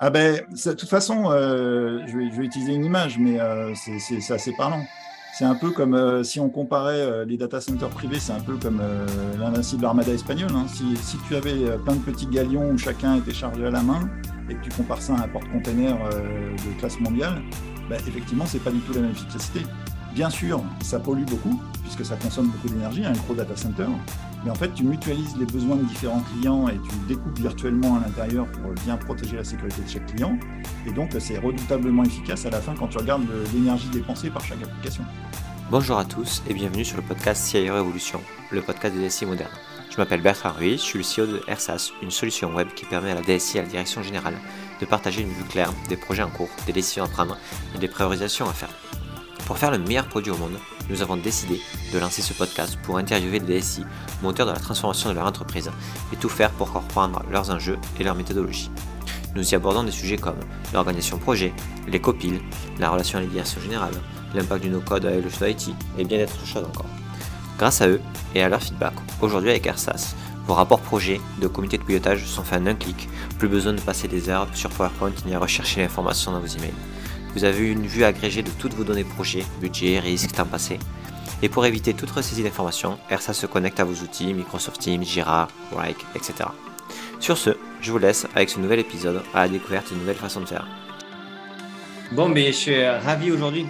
Ah ben, de toute façon, je, vais, utiliser une image, mais c'est assez parlant. C'est un peu comme euh, si on comparait euh, les data centers privés, c'est un peu comme euh, l'invincible armada espagnole. Hein. Si, tu avais plein de petits galions où chacun était chargé à la main et que tu compares ça à un porte-container de classe mondiale, bah, effectivement, c'est pas du tout la même efficacité. Bien sûr, ça pollue beaucoup, puisque ça consomme beaucoup d'énergie, un gros data center. Mais en fait, tu mutualises les besoins de différents clients et tu découpes virtuellement à l'intérieur pour bien protéger la sécurité de chaque client. Et donc, c'est redoutablement efficace à la fin quand tu regardes l'énergie dépensée par chaque application. Bonjour à tous et bienvenue sur le podcast CIO Evolution, le podcast des DSI modernes. Je m'appelle Bertrand Ruiz, je suis le CEO de AirSAS, une solution web qui permet à la DSI et à la direction générale de partager une vue claire des projets en cours, des décisions à prendre et des priorisations à faire. Pour faire le meilleur produit au monde, nous avons décidé de lancer ce podcast pour interviewer les DSI, moteurs de la transformation de leur entreprise, et tout faire pour comprendre leurs enjeux et leurs méthodologies. Nous y abordons des sujets comme l'organisation projet, les copiles, la relation à la direction générale, l'impact du no-code avec le choix IT, et bien d'autres choses encore. Grâce à eux et à leur feedback, aujourd'hui avec AirSAS, vos rapports projets de comité de pilotage sont faits en un clic, plus besoin de passer des heures sur PowerPoint ni à rechercher l'information dans vos emails. Vous avez une vue agrégée de toutes vos données projets, budget, risque, temps passé. Et pour éviter toute ressaisie d'informations, ERSA se connecte à vos outils Microsoft Teams, Jira, Wrike, etc. Sur ce, je vous laisse avec ce nouvel épisode à la découverte d'une nouvelle façon de faire. Bon, mais je suis ravi aujourd'hui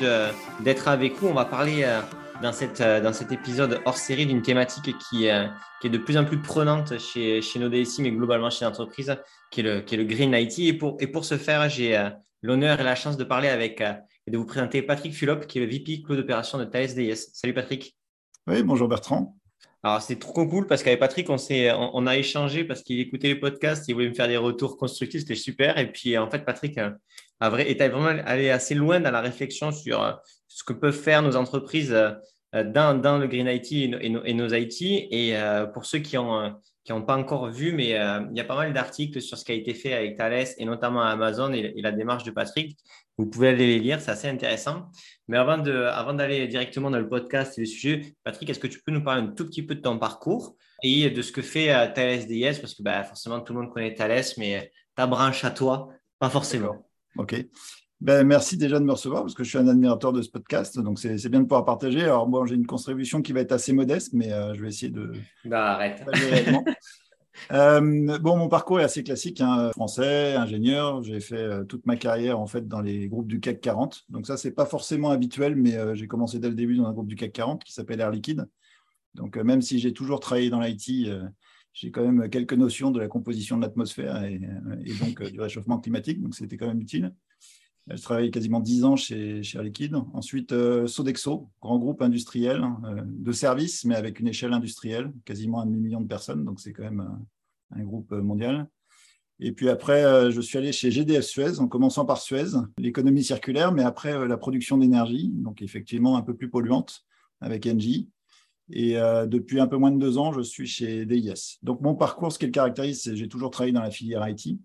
d'être avec vous. On va parler euh, dans, cette, euh, dans cet épisode hors série d'une thématique qui, euh, qui, est de plus en plus prenante chez, chez nos DSI, mais globalement chez l'entreprise, qui, est le, qui est le Green IT. Et pour, et pour ce faire, j'ai l'honneur et la chance de parler avec euh, et de vous présenter Patrick Fulop, qui est le VP Cloud d'opération de Thales DS. Salut Patrick. Oui, bonjour Bertrand. Alors, c'est trop cool parce qu'avec Patrick, on, on, a échangé parce qu'il écoutait les podcasts, il voulait me faire des retours constructifs, c'était super. Et puis, en fait, Patrick euh, a, vrai, est vraiment allé assez loin dans la réflexion sur euh, ce que peuvent faire nos entreprises dans, le Green IT et nos, et nos IT. Et pour ceux qui ont qui n'ont pas encore vu, mais euh, il y a pas mal d'articles sur ce qui a été fait avec Thales et notamment Amazon et, la démarche de Patrick. Vous pouvez aller les lire, c'est assez intéressant. Mais avant, de, avant d'aller directement dans le podcast et le sujet, Patrick, est-ce que tu peux nous parler un tout petit peu de ton parcours et de ce que fait euh, Thales DS Parce que bah, forcément, tout le monde connaît Thales, mais ta branche à toi, pas forcément. OK. Ben, merci déjà de me recevoir parce que je suis un admirateur de ce podcast, donc c'est bien de pouvoir partager. Alors moi, j'ai une contribution qui va être assez modeste, mais euh, je vais essayer de. Bah, arrête. euh, bon, mon parcours est assez classique, hein. français, ingénieur. J'ai fait euh, toute ma carrière en fait dans les groupes du CAC 40. Donc ça, c'est pas forcément habituel, mais j'ai commencé dès le début dans un groupe du CAC 40 qui s'appelle Air Liquide. Donc même si j'ai toujours travaillé dans l'IT, j'ai quand même quelques notions de la composition de l'atmosphère et, et, donc du réchauffement climatique. Donc c'était quand même utile. Je travaille quasiment 10 ans chez, chez Air Liquide. Ensuite, euh, Sodexo, grand groupe industriel hein, euh, de services, mais avec une échelle industrielle, quasiment un demi-million de personnes. Donc, c'est quand même un, groupe mondial. Et puis après, je suis allé chez GDF Suez, en commençant par Suez, l'économie circulaire, mais après la production d'énergie, donc effectivement un peu plus polluante avec Engie. Et depuis un peu moins de deux ans, je suis chez DIS. Donc mon parcours, ce qui le caractérise, c'est que j'ai toujours travaillé dans la filière IT.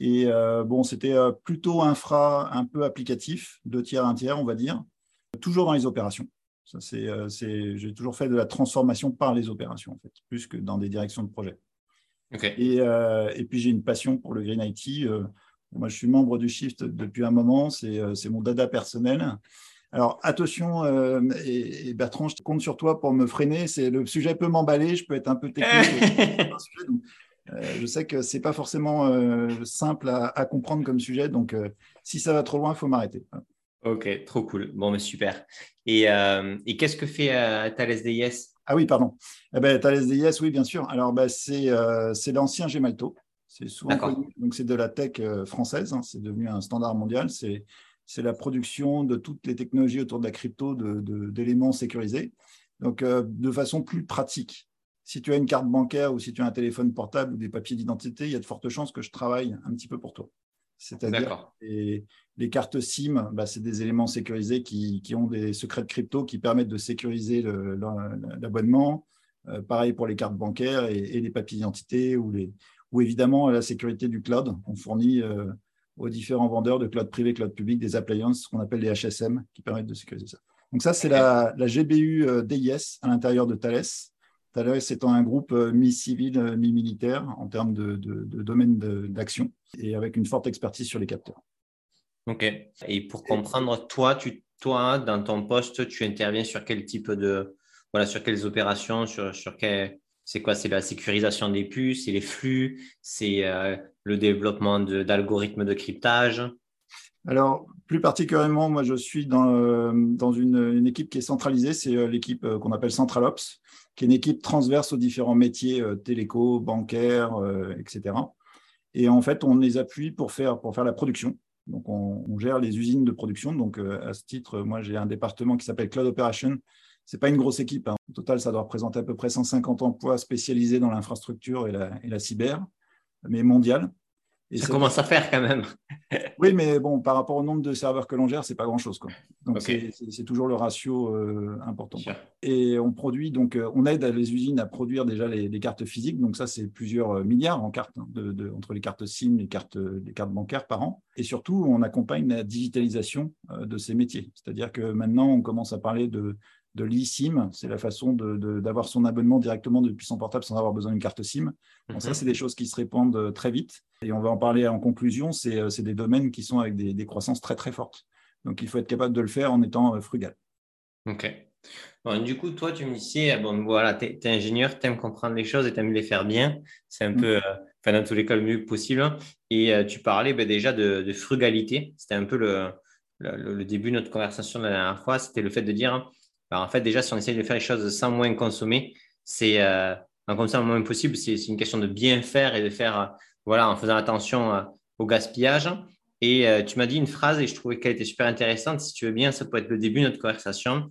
Et euh, bon, c'était euh, plutôt infra, un peu applicatif, deux tiers, un tiers, on va dire, toujours dans les opérations. Ça, c'est, euh, j'ai toujours fait de la transformation par les opérations, en fait, plus que dans des directions de projet. Et, et, puis, j'ai une passion pour le Green IT. moi, je suis membre du Shift depuis un moment, c'est, mon dada personnel. Alors, attention, et, Bertrand, je compte sur toi pour me freiner. C'est, le sujet peut m'emballer, je peux être un peu technique. je sais que c'est pas forcément euh, simple à, comprendre comme sujet, donc euh, si ça va trop loin, il faut m'arrêter. Ok, trop cool. Bon, mais super. Et, qu'est-ce que fait Thales DIS Ah oui, pardon. Eh ben, Thales DIS, oui, bien sûr. Alors, bah, c'est l'ancien Gemalto. C'est souvent connu. Donc, c'est de la tech française. Hein. C'est devenu un standard mondial. C'est la production de toutes les technologies autour de la crypto, d'éléments sécurisés. Donc, de façon plus pratique si tu as une carte bancaire ou si tu as un téléphone portable ou des papiers d'identité, il y a de fortes chances que je travaille un petit peu pour toi. C'est-à-dire les, les cartes SIM, bah, c'est des éléments sécurisés qui, ont des secrets de crypto qui permettent de sécuriser l'abonnement. Euh, pareil pour les cartes bancaires et, les papiers d'identité ou, les, ou évidemment la sécurité du cloud. On fournit euh, aux différents vendeurs de cloud privé, cloud public, des appliances, ce qu'on appelle les HSM, qui permettent de sécuriser ça. Donc ça, c'est la, la, GBU euh, DIS à l'intérieur de Thales. Thales étant un groupe euh, mi-civil, euh, mi-militaire en termes de, domaine d'action. et avec une forte expertise sur les capteurs. Ok. Et pour comprendre, toi, tu, toi, dans ton poste, tu interviens sur quel type de, voilà, sur quelles opérations, sur, sur quel, c'est quoi? C'est la sécurisation des puces, c'est les flux, c'est euh, le développement d'algorithmes de, cryptage? Alors, plus particulièrement, moi, je suis dans, euh, une, équipe qui est centralisée, c'est euh, l'équipe qu'on appelle CentralOps, qui est une équipe transverse aux différents métiers téléco, bancaires, etc. Et en fait, on les appuie pour faire, pour faire la production. Donc, on, gère les usines de production. Donc, à ce titre, moi, j'ai un département qui s'appelle Cloud Operation, c'est pas une grosse équipe. Hein. Au total, ça doit représenter à peu près 150 emplois spécialisés dans l'infrastructure et la, et la cyber, mais mondiale. Ça commence à faire quand même. oui, mais bon, par rapport au nombre de serveurs que l'on gère, c'est pas grand-chose. Donc, c'est toujours le ratio euh, important. Et on produit, donc, euh, on aide les usines à produire déjà les, cartes physiques. Donc, ça, c'est plusieurs euh, milliards en cartes, hein, de, entre les cartes SIM, les cartes, les cartes bancaires par an. Et surtout, on accompagne la digitalisation de ces métiers. C'est-à-dire que maintenant, on commence à parler de de l'eSIM, c'est la façon d'avoir son abonnement directement depuis son portable sans avoir besoin d'une carte SIM. Donc ça, mhm. c'est des choses qui se répandent euh, très vite. Et on va en parler en conclusion, c'est euh, des domaines qui sont avec des, croissances très très fortes. Donc il faut être capable de le faire en étant euh, frugal. Ok. du coup, toi, tu me disais, bon, voilà, tu es, ingénieur, tu aimes comprendre les choses et tu aimes les faire bien. C'est un mm. peu, enfin, dans tous les cas, le mieux possible. Et tu parlais ben, déjà de, frugalité. C'était un peu le, le, début de notre conversation de la dernière fois. C'était le fait de dire, en fait, déjà, si on essaye de faire les choses sans moins consommer, c'est euh, en consommant moins possible, c'est une question de bien faire et de faire, euh, voilà, en faisant attention euh, au gaspillage. Et tu m'as dit une phrase et je trouvais qu'elle était super intéressante. Si tu veux bien, ça peut être le début de notre conversation.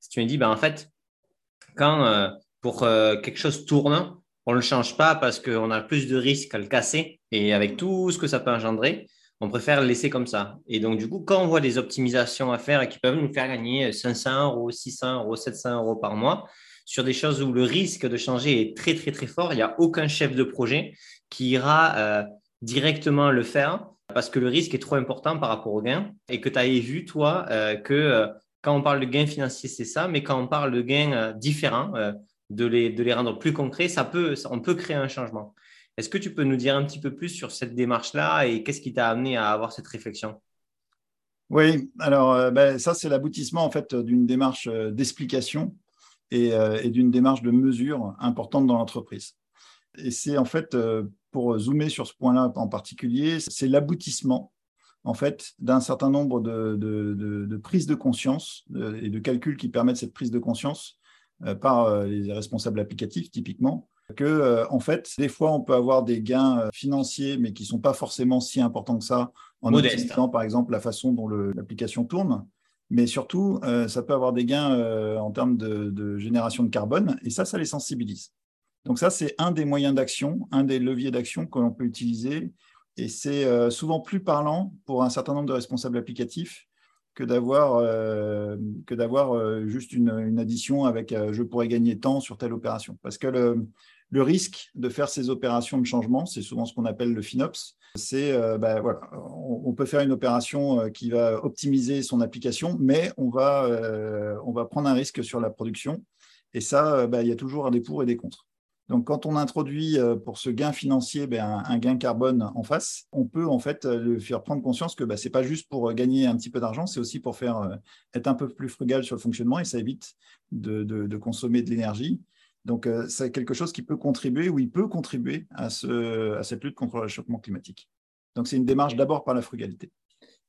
Si tu me dis, ben, en fait, quand pour quelque chose tourne, on ne le change pas parce qu'on a plus de risques à le casser et avec tout ce que ça peut engendrer on préfère laisser comme ça. Et donc, du coup, quand on voit des optimisations à faire qui peuvent nous faire gagner 500 euros, 600 euros, 700 euros par mois, sur des choses où le risque de changer est très, très, très fort, il n'y a aucun chef de projet qui ira euh, directement le faire parce que le risque est trop important par rapport au gain et que tu avais vu, toi, euh, que euh, quand on parle de gain financier, c'est ça, mais quand on parle de gains différents, de les, de, les, rendre plus concrets, ça peut, on peut créer un changement. Est-ce que tu peux nous dire un petit peu plus sur cette démarche-là et qu'est-ce qui t'a amené à avoir cette réflexion? Oui, alors euh, ben, ça, c'est l'aboutissement en fait d'une démarche euh, d'explication euh, et, d'une démarche de mesure importante dans l'entreprise. Et c'est en fait, pour zoomer sur ce point-là en particulier, c'est l'aboutissement en fait d'un certain nombre de, de, prises de conscience et de calculs qui permettent cette prise de conscience par les responsables applicatifs typiquement que euh, en fait, des fois, on peut avoir des gains euh, financiers, mais qui ne sont pas forcément si importants que ça, en utilisant par exemple la façon dont l'application tourne. Mais surtout, euh, ça peut avoir des gains en termes de, génération de carbone, et ça, ça les sensibilise. Donc ça, c'est un des moyens d'action, un des leviers d'action que l'on peut utiliser, et c'est souvent plus parlant pour un certain nombre de responsables applicatifs que d'avoir que d'avoir juste une, une, addition avec je pourrais gagner tant sur telle opération. Parce que le, le risque de faire ces opérations de changement, c'est souvent ce qu'on appelle le FinOps. C'est, euh, bah, on, peut faire une opération euh, qui va optimiser son application, mais on va, euh, on va prendre un risque sur la production. Et ça, bah, il y a toujours des pour et des contre. Donc, quand on introduit pour ce gain financier ben, un, gain carbone en face, on peut en fait le faire prendre conscience que bah, ce n'est pas juste pour gagner un petit peu d'argent, c'est aussi pour être un peu plus frugal sur le fonctionnement et ça évite de consommer de l'énergie donc, euh, c'est quelque chose qui peut contribuer ou il peut contribuer à, cette lutte contre le réchauffement climatique. Donc, c'est une démarche d'abord par la frugalité.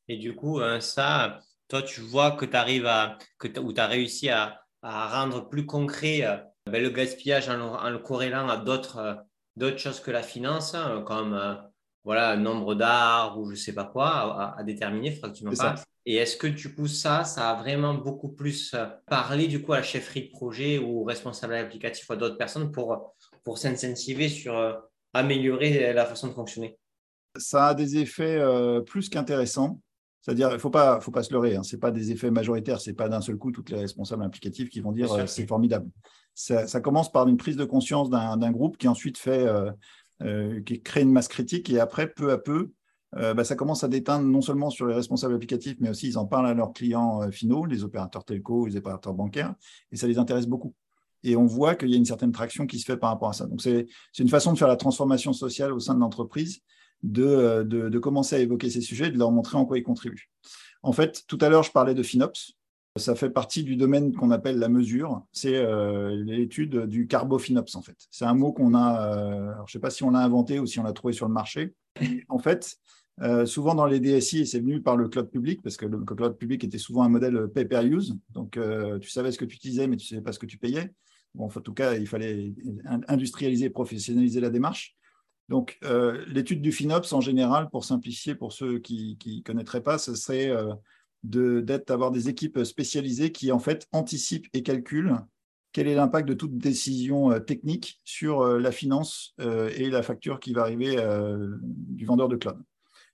Et du coup, hein, ça, toi, tu vois que tu arrives à, que ou tu as réussi à, rendre plus concret euh, ben, le gaspillage en, le corrélant à euh, d'autres choses que la finance, hein, comme voilà, un nombre d'arbres ou je ne sais pas quoi à, déterminer. Il faudra que tu m'en parles. Et est-ce que du coup, ça, ça a vraiment beaucoup plus euh, parlé du coup à la chefferie de projet ou responsable applicatif ou à d'autres personnes pour, pour s'incentiver sur euh, améliorer la façon de fonctionner? Ça a des effets euh, plus qu'intéressants. C'est-à-dire, il ne faut pas, faut pas se leurrer, hein. ce n'est pas des effets majoritaires, ce n'est pas d'un seul coup toutes les responsables applicatifs qui vont dire c'est formidable. Ça, ça, commence par une prise de conscience d'un groupe qui ensuite fait, qui crée une masse critique et après, peu à peu, euh, bah, ça commence à déteindre non seulement sur les responsables applicatifs, mais aussi ils en parlent à leurs clients euh, finaux, les opérateurs telco, les opérateurs bancaires, et ça les intéresse beaucoup. Et on voit qu'il y a une certaine traction qui se fait par rapport à ça. Donc, c'est une façon de faire la transformation sociale au sein de l'entreprise, de, de, commencer à évoquer ces sujets et de leur montrer en quoi ils contribuent. En fait, tout à l'heure, je parlais de FinOps. Ça fait partie du domaine qu'on appelle la mesure. C'est l'étude du carbofinops, en fait. C'est un mot qu'on a, je ne sais pas si on l'a inventé ou si on l'a trouvé sur le marché. En fait, euh, souvent dans les DSI, c'est venu par le cloud public, parce que le cloud public était souvent un modèle pay-per-use. Donc, euh, tu savais ce que tu utilisais, mais tu ne savais pas ce que tu payais. En tout cas, il fallait industrialiser, professionnaliser la démarche. Donc, euh, l'étude du FinOps, en général, pour simplifier, pour ceux qui ne connaîtraient pas, ce serait d'avoir des équipes spécialisées qui, en fait, anticipent et calculent quel est l'impact de toute décision technique sur la finance et la facture qui va arriver du vendeur de cloud.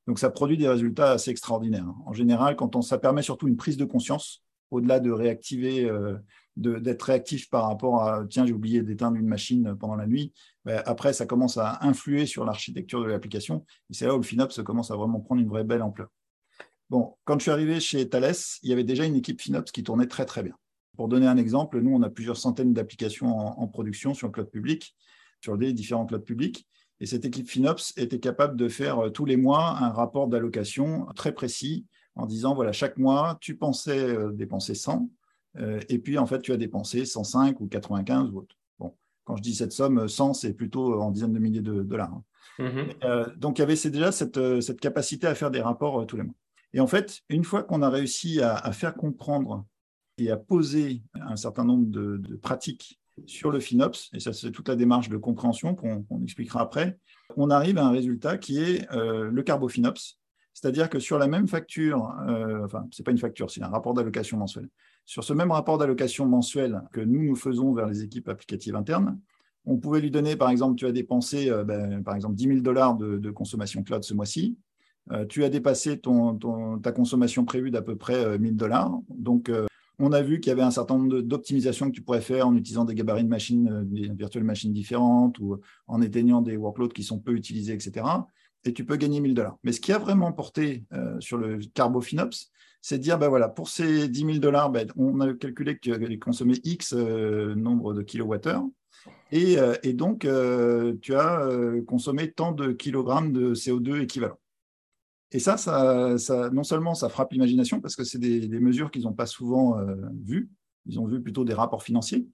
Donc, ça produit des résultats assez extraordinaires. En général, quand ça permet surtout une prise de conscience, au-delà de réactiver, euh, d'être réactif par rapport à tiens, j'ai oublié d'éteindre une machine pendant la nuit. Ben, après, ça commence à influer sur l'architecture de l'application. Et c'est là où le FinOps commence à vraiment prendre une vraie belle ampleur. Bon, quand je suis arrivé chez Thales, il y avait déjà une équipe FinOps qui tournait très, très bien. Pour donner un exemple, nous, on a plusieurs centaines d'applications en, en, production sur le cloud public, sur des différents clouds publics. Et cette équipe FinOps était capable de faire euh, tous les mois un rapport d'allocation très précis en disant, voilà, chaque mois, tu pensais euh, dépenser 100, euh, et puis en fait, tu as dépensé 105 ou 95 ou autre. Bon, quand je dis cette somme, 100, c'est plutôt en dizaines de milliers de dollars. Hein. Mm-hmm. donc, il y avait déjà cette, cette, capacité à faire des rapports tous les mois. Et en fait, une fois qu'on a réussi à, faire comprendre et à poser un certain nombre de, de pratiques sur le FinOps, et ça c'est toute la démarche de compréhension qu'on expliquera après, on arrive à un résultat qui est euh, le carbofinops, c'est-à-dire que sur la même facture, euh, enfin ce n'est pas une facture, c'est un rapport d'allocation mensuel, sur ce même rapport d'allocation mensuel que nous nous faisons vers les équipes applicatives internes, on pouvait lui donner, par exemple, tu as dépensé euh, ben, par exemple 10 000 dollars de, consommation cloud ce mois-ci, tu as dépassé ton, ta consommation prévue d'à peu près 1000 dollars, donc on a vu qu'il y avait un certain nombre d'optimisations que tu pourrais faire en utilisant des gabarits de machines, euh, des virtuelles machines différentes ou en éteignant des workloads qui sont peu utilisés, etc. Et tu peux gagner 1000 dollars. Mais ce qui a vraiment porté euh, sur le Carbofinops, c'est de dire, ben voilà, pour ces 10 000 dollars, ben, on a calculé que tu allais consommer X euh, nombre de kilowattheures. Et, et donc, tu as consommé tant de kilogrammes de CO2 équivalent. Et ça, ça, non seulement ça frappe l'imagination, parce que c'est des, mesures qu'ils n'ont pas souvent euh, vues, ils ont vu plutôt des rapports financiers.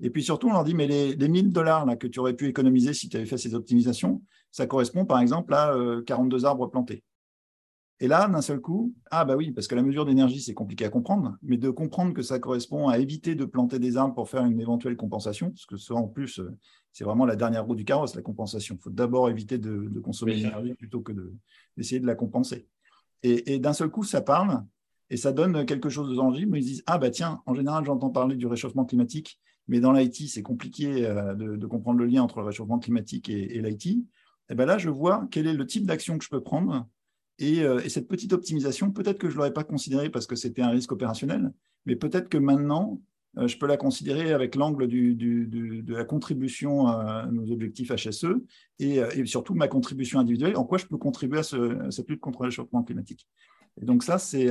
Et puis surtout, on leur dit, mais les, les 1000 dollars que tu aurais pu économiser si tu avais fait ces optimisations, ça correspond par exemple à 42 euh, arbres plantés. Et là, d'un seul coup, ah bah oui, parce que la mesure d'énergie, c'est compliqué à comprendre, mais de comprendre que ça correspond à éviter de planter des arbres pour faire une éventuelle compensation, parce que ça, en plus, euh, c'est vraiment la dernière roue du carrosse, la compensation. Il faut d'abord éviter de, consommer l'énergie plutôt que d'essayer de, la compenser. Et, d'un seul coup, ça parle et ça donne quelque chose de tangible. Ils disent, ah bah tiens, en général, j'entends parler du réchauffement climatique, mais dans l'IT, c'est compliqué euh, de, comprendre le lien entre le réchauffement climatique et, et l'IT. Et eh ben là, je vois quel est le type d'action que je peux prendre euh, et, cette petite optimisation, peut-être que je ne l'aurais pas considérée parce que c'était un risque opérationnel, mais peut-être que maintenant, je peux la considérer avec l'angle de la contribution à nos objectifs HSE euh, et, surtout ma contribution individuelle, en quoi je peux contribuer à, cette lutte contre le réchauffement climatique. Et donc ça, c'est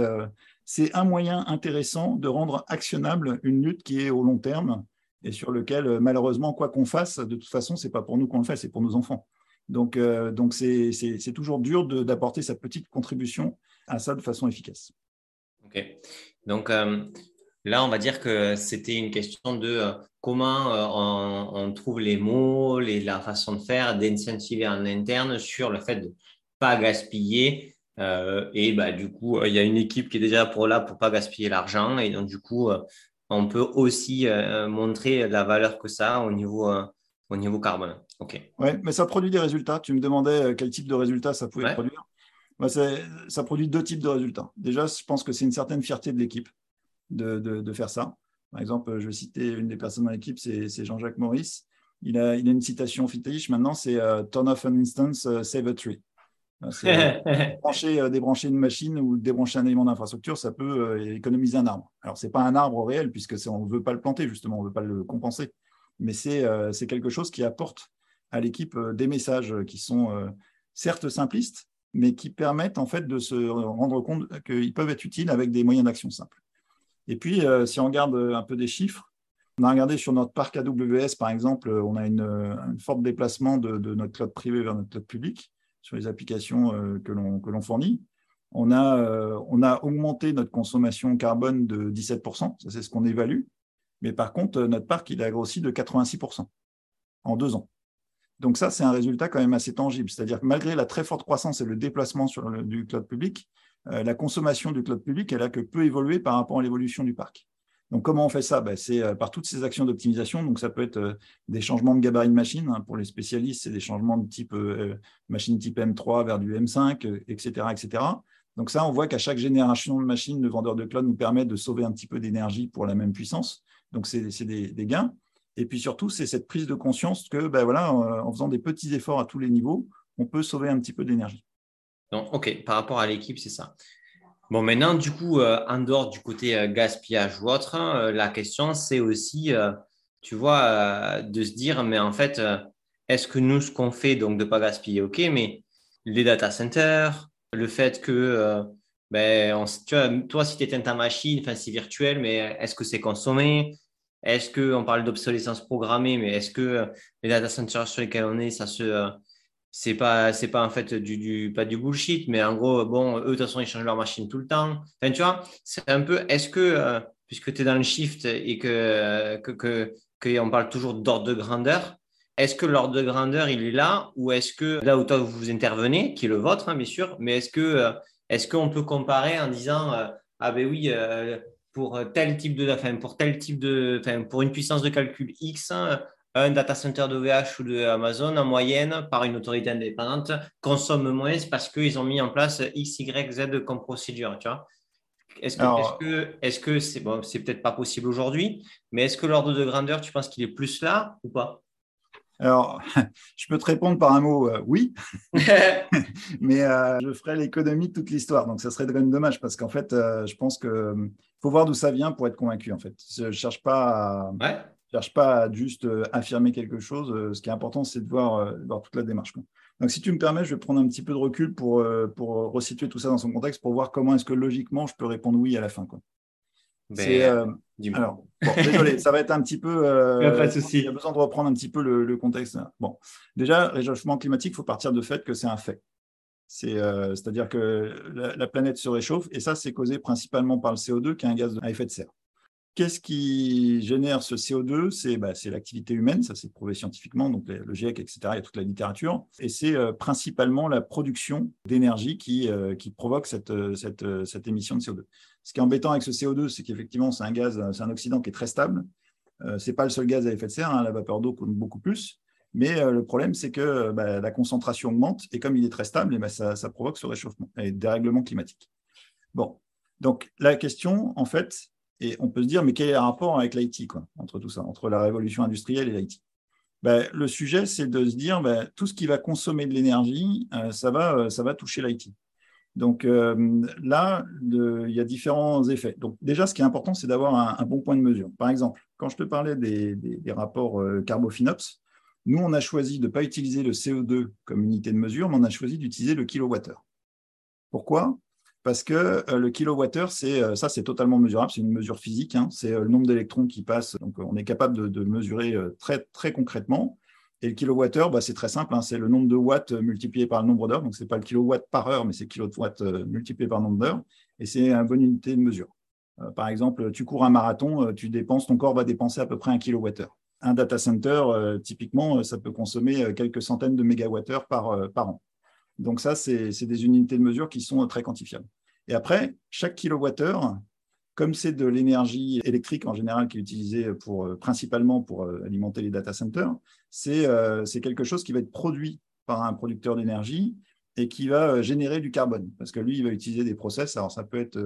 un moyen intéressant de rendre actionnable une lutte qui est au long terme et sur lequel, malheureusement, quoi qu'on fasse, de toute façon, ce n'est pas pour nous qu'on le fait, c'est pour nos enfants. Donc, euh, c'est, toujours dur d'apporter sa petite contribution à ça de façon efficace. Ok. Donc euh, là, on va dire que c'était une question de euh, comment on, trouve les mots, les, la façon de faire, d'incentiver en interne sur le fait de ne pas gaspiller. et bah, du coup, il y a une équipe qui est déjà pour là pour ne pas gaspiller l'argent. Et donc, du coup, on peut aussi montrer la valeur que ça a au niveau, au niveau carbone. Oui, mais ça produit des résultats. Tu me demandais euh, quel type de résultats ça pouvait produire. Bah, ça produit deux types de résultats. Déjà, je pense que c'est une certaine fierté de l'équipe de, faire ça. Par exemple, je vais citer une des personnes dans l'équipe, c'est Jean-Jacques Maurice. Il a, il a, une citation fétiche maintenant, c'est euh, Turn off an instance, uh, save a tree. débrancher, une machine ou débrancher un élément d'infrastructure, ça peut économiser un arbre. Alors, ce n'est pas un arbre réel, puisque on ne veut pas le planter, justement, on ne veut pas le compenser. Mais c'est quelque chose qui apporte à l'équipe euh, des messages qui sont euh, certes simplistes, mais qui permettent en fait de se rendre compte qu'ils peuvent être utiles avec des moyens d'action simples. Et puis, euh, si on regarde un peu des chiffres, on a regardé sur notre parc AWS, par exemple, on a une, un fort déplacement de, notre cloud privé vers notre cloud public. sur les applications que l'on fournit. On a, on a augmenté notre consommation carbone de 17%, ça c'est ce qu'on évalue. Mais par contre, notre parc, il a grossi de 86% en deux ans. Donc ça, c'est un résultat quand même assez tangible. C'est-à-dire que malgré la très forte croissance et le déplacement sur le, du cloud public, euh, la consommation du cloud public, elle a que peu évolué par rapport à l'évolution du parc. Donc comment on fait ça? Ben, C'est euh, par toutes ces actions d'optimisation. Donc ça peut être euh, des changements de gabarit de machine. Hein. Pour les spécialistes, c'est des changements de type machine type M3 vers du M5, etc., etc. Donc ça, on voit qu'à chaque génération de machines, le vendeur de cloud nous permet de sauver un petit peu d'énergie pour la même puissance. Donc c'est des, des gains. Et puis surtout, c'est cette prise de conscience que, ben voilà, en faisant des petits efforts à tous les niveaux, on peut sauver un petit peu d'énergie. Donc, OK, par rapport à l'équipe, c'est ça. Bon, maintenant, du coup, euh, en dehors du côté euh, gaspillage ou autre, hein, euh, la question, c'est aussi, tu vois, de se dire, mais en fait, est-ce que nous, ce qu'on fait, donc de ne pas gaspiller, OK, mais les data centers, le fait que, ben, tu vois, toi, si tu éteins ta machine, c'est virtuel, mais est-ce que c'est consommé? Est-ce qu'on parle d'obsolescence programmée, mais est-ce que les data centers sur lesquels on est, ça se, c'est pas, c'est pas en fait du, pas du bullshit, mais en gros, bon, eux, de toute façon, ils changent leur machine tout le temps. Enfin, tu vois, c'est un peu, est-ce que, euh, puisque tu es dans le shift et que, que, que, parle toujours d'ordre de grandeur, est-ce que l'ordre de grandeur, il est là ou est-ce que là où toi vous intervenez, qui est le vôtre, hein, bien sûr, mais est-ce que, euh, est-ce qu'on peut comparer en disant, euh, ah ben oui, pour tel type de, enfin, pour tel type de, enfin, pour une puissance de calcul X, hein, un data center d'OVH ou de Amazon, en moyenne, par une autorité indépendante, consomme moins parce qu'ils ont mis en place X, Y, Z comme procédure. Tu vois est-ce que, est-ce que, c'est bon, c'est peut-être pas possible aujourd'hui, mais est-ce que l'ordre de grandeur, tu penses qu'il est plus là ou pas? Alors, je peux te répondre par un mot euh, oui, mais euh, je ferai l'économie de toute l'histoire. Donc, ça serait quand même dommage parce qu'en fait, euh, je pense qu'il faut voir d'où ça vient pour être convaincu. En fait, je ne cherche pas à, cherche pas à juste euh, affirmer quelque chose. Euh, ce qui est important, c'est de voir, euh, voir, toute la démarche. Donc, si tu me permets, je vais prendre un petit peu de recul pour, pour resituer tout ça dans son contexte, pour voir comment est-ce que logiquement, je peux répondre oui à la fin. Quoi. Ben, alors, désolé, ça va être un petit peu. pas de souci. Il y a besoin de reprendre un petit peu le, contexte. Bon, déjà, réchauffement climatique, il faut partir de fait que c'est un fait. C'est-à-dire que la, la, planète se réchauffe et ça, c'est causé principalement par le CO2, qui est un gaz à effet de serre. Qu'est-ce qui génère ce CO2 bah, C'est l'activité humaine, ça c'est prouvé scientifiquement, donc le GIEC, etc., il y a toute la littérature. Et c'est euh, principalement la production d'énergie qui, euh, provoque cette, euh, cette, émission de CO2. Ce qui est embêtant avec ce CO2, c'est qu'effectivement, c'est un gaz, c'est un oxydant qui est très stable. Ce n'est pas le seul gaz à effet de serre, hein, la vapeur d'eau compte beaucoup plus. Mais le problème, c'est que bah, la concentration augmente et comme il est très stable, et bah, ça, ça provoque ce réchauffement et dérèglement climatique. Bon, donc la question, en fait, et on peut se dire, mais quel est le rapport avec l'IT, entre tout ça, entre la révolution industrielle et l'IT ben, Le sujet, c'est de se dire, ben, tout ce qui va consommer de l'énergie, euh, ça, va, euh, ça va toucher l'IT. Donc euh, là, il y a différents effets. Donc déjà, ce qui est important, c'est d'avoir un, bon point de mesure. Par exemple, quand je te parlais des, rapports Carbofinops, nous, on a choisi de ne pas utiliser le CO2 comme unité de mesure, mais on a choisi d'utiliser le kilowattheure. Pourquoi? Parce que euh, le kilowattheure, c'est euh, ça, c'est totalement mesurable, c'est une mesure physique, hein. c'est euh, le nombre d'électrons qui passent. Donc, on est capable de, mesurer très très concrètement. Et le kilowattheure, bah, c'est très simple, hein. c'est le nombre de watts multiplié par le nombre d'heures. Donc, c'est pas le kilowatt par heure, mais c'est kilowatt multiplié par le nombre d'heures. Et c'est une bonne unité de mesure. par exemple, tu cours un marathon, tu dépenses, ton corps va dépenser à peu près un kilowattheure. Un data center, typiquement, ça peut consommer quelques centaines de mégawattheures par, par an. Donc ça, c'est des unités de mesure qui sont très quantifiables. Et après, chaque kilowattheure, comme c'est de l'énergie électrique en général qui est utilisée euh, principalement pour euh, alimenter les data centers, euh, c'est quelque chose qui va être produit par un producteur d'énergie et qui va générer du carbone. Parce que lui, il va utiliser des process. Alors, ça peut être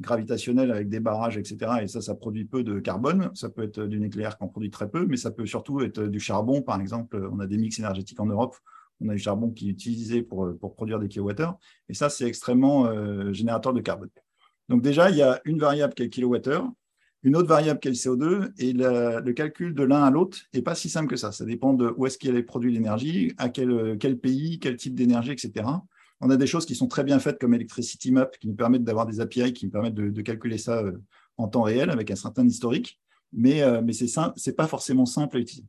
gravitationnel avec des barrages, etc. Et ça, ça produit peu de carbone. Ça peut être du nucléaire qui produit très peu, mais ça peut surtout être du charbon. Par exemple, on a des mix énergétiques en Europe on a du charbon qui est utilisé pour, euh, pour produire des kilowattheures. Et ça, c'est extrêmement euh, générateur de carbone. Donc déjà, il y a une variable qui est le kilowattheure, une autre variable qui est le CO2, et le calcul de l'un à l'autre n'est pas si simple que ça. Ça dépend de où est-ce qu'il a produit l'énergie, à quel, quel pays, quel type d'énergie, etc. On a des choses qui sont très bien faites comme Electricity Map, qui nous permettent d'avoir des API qui nous permettent de, calculer ça euh, en temps réel avec un certain historique, mais, mais ce n'est pas forcément simple à utiliser.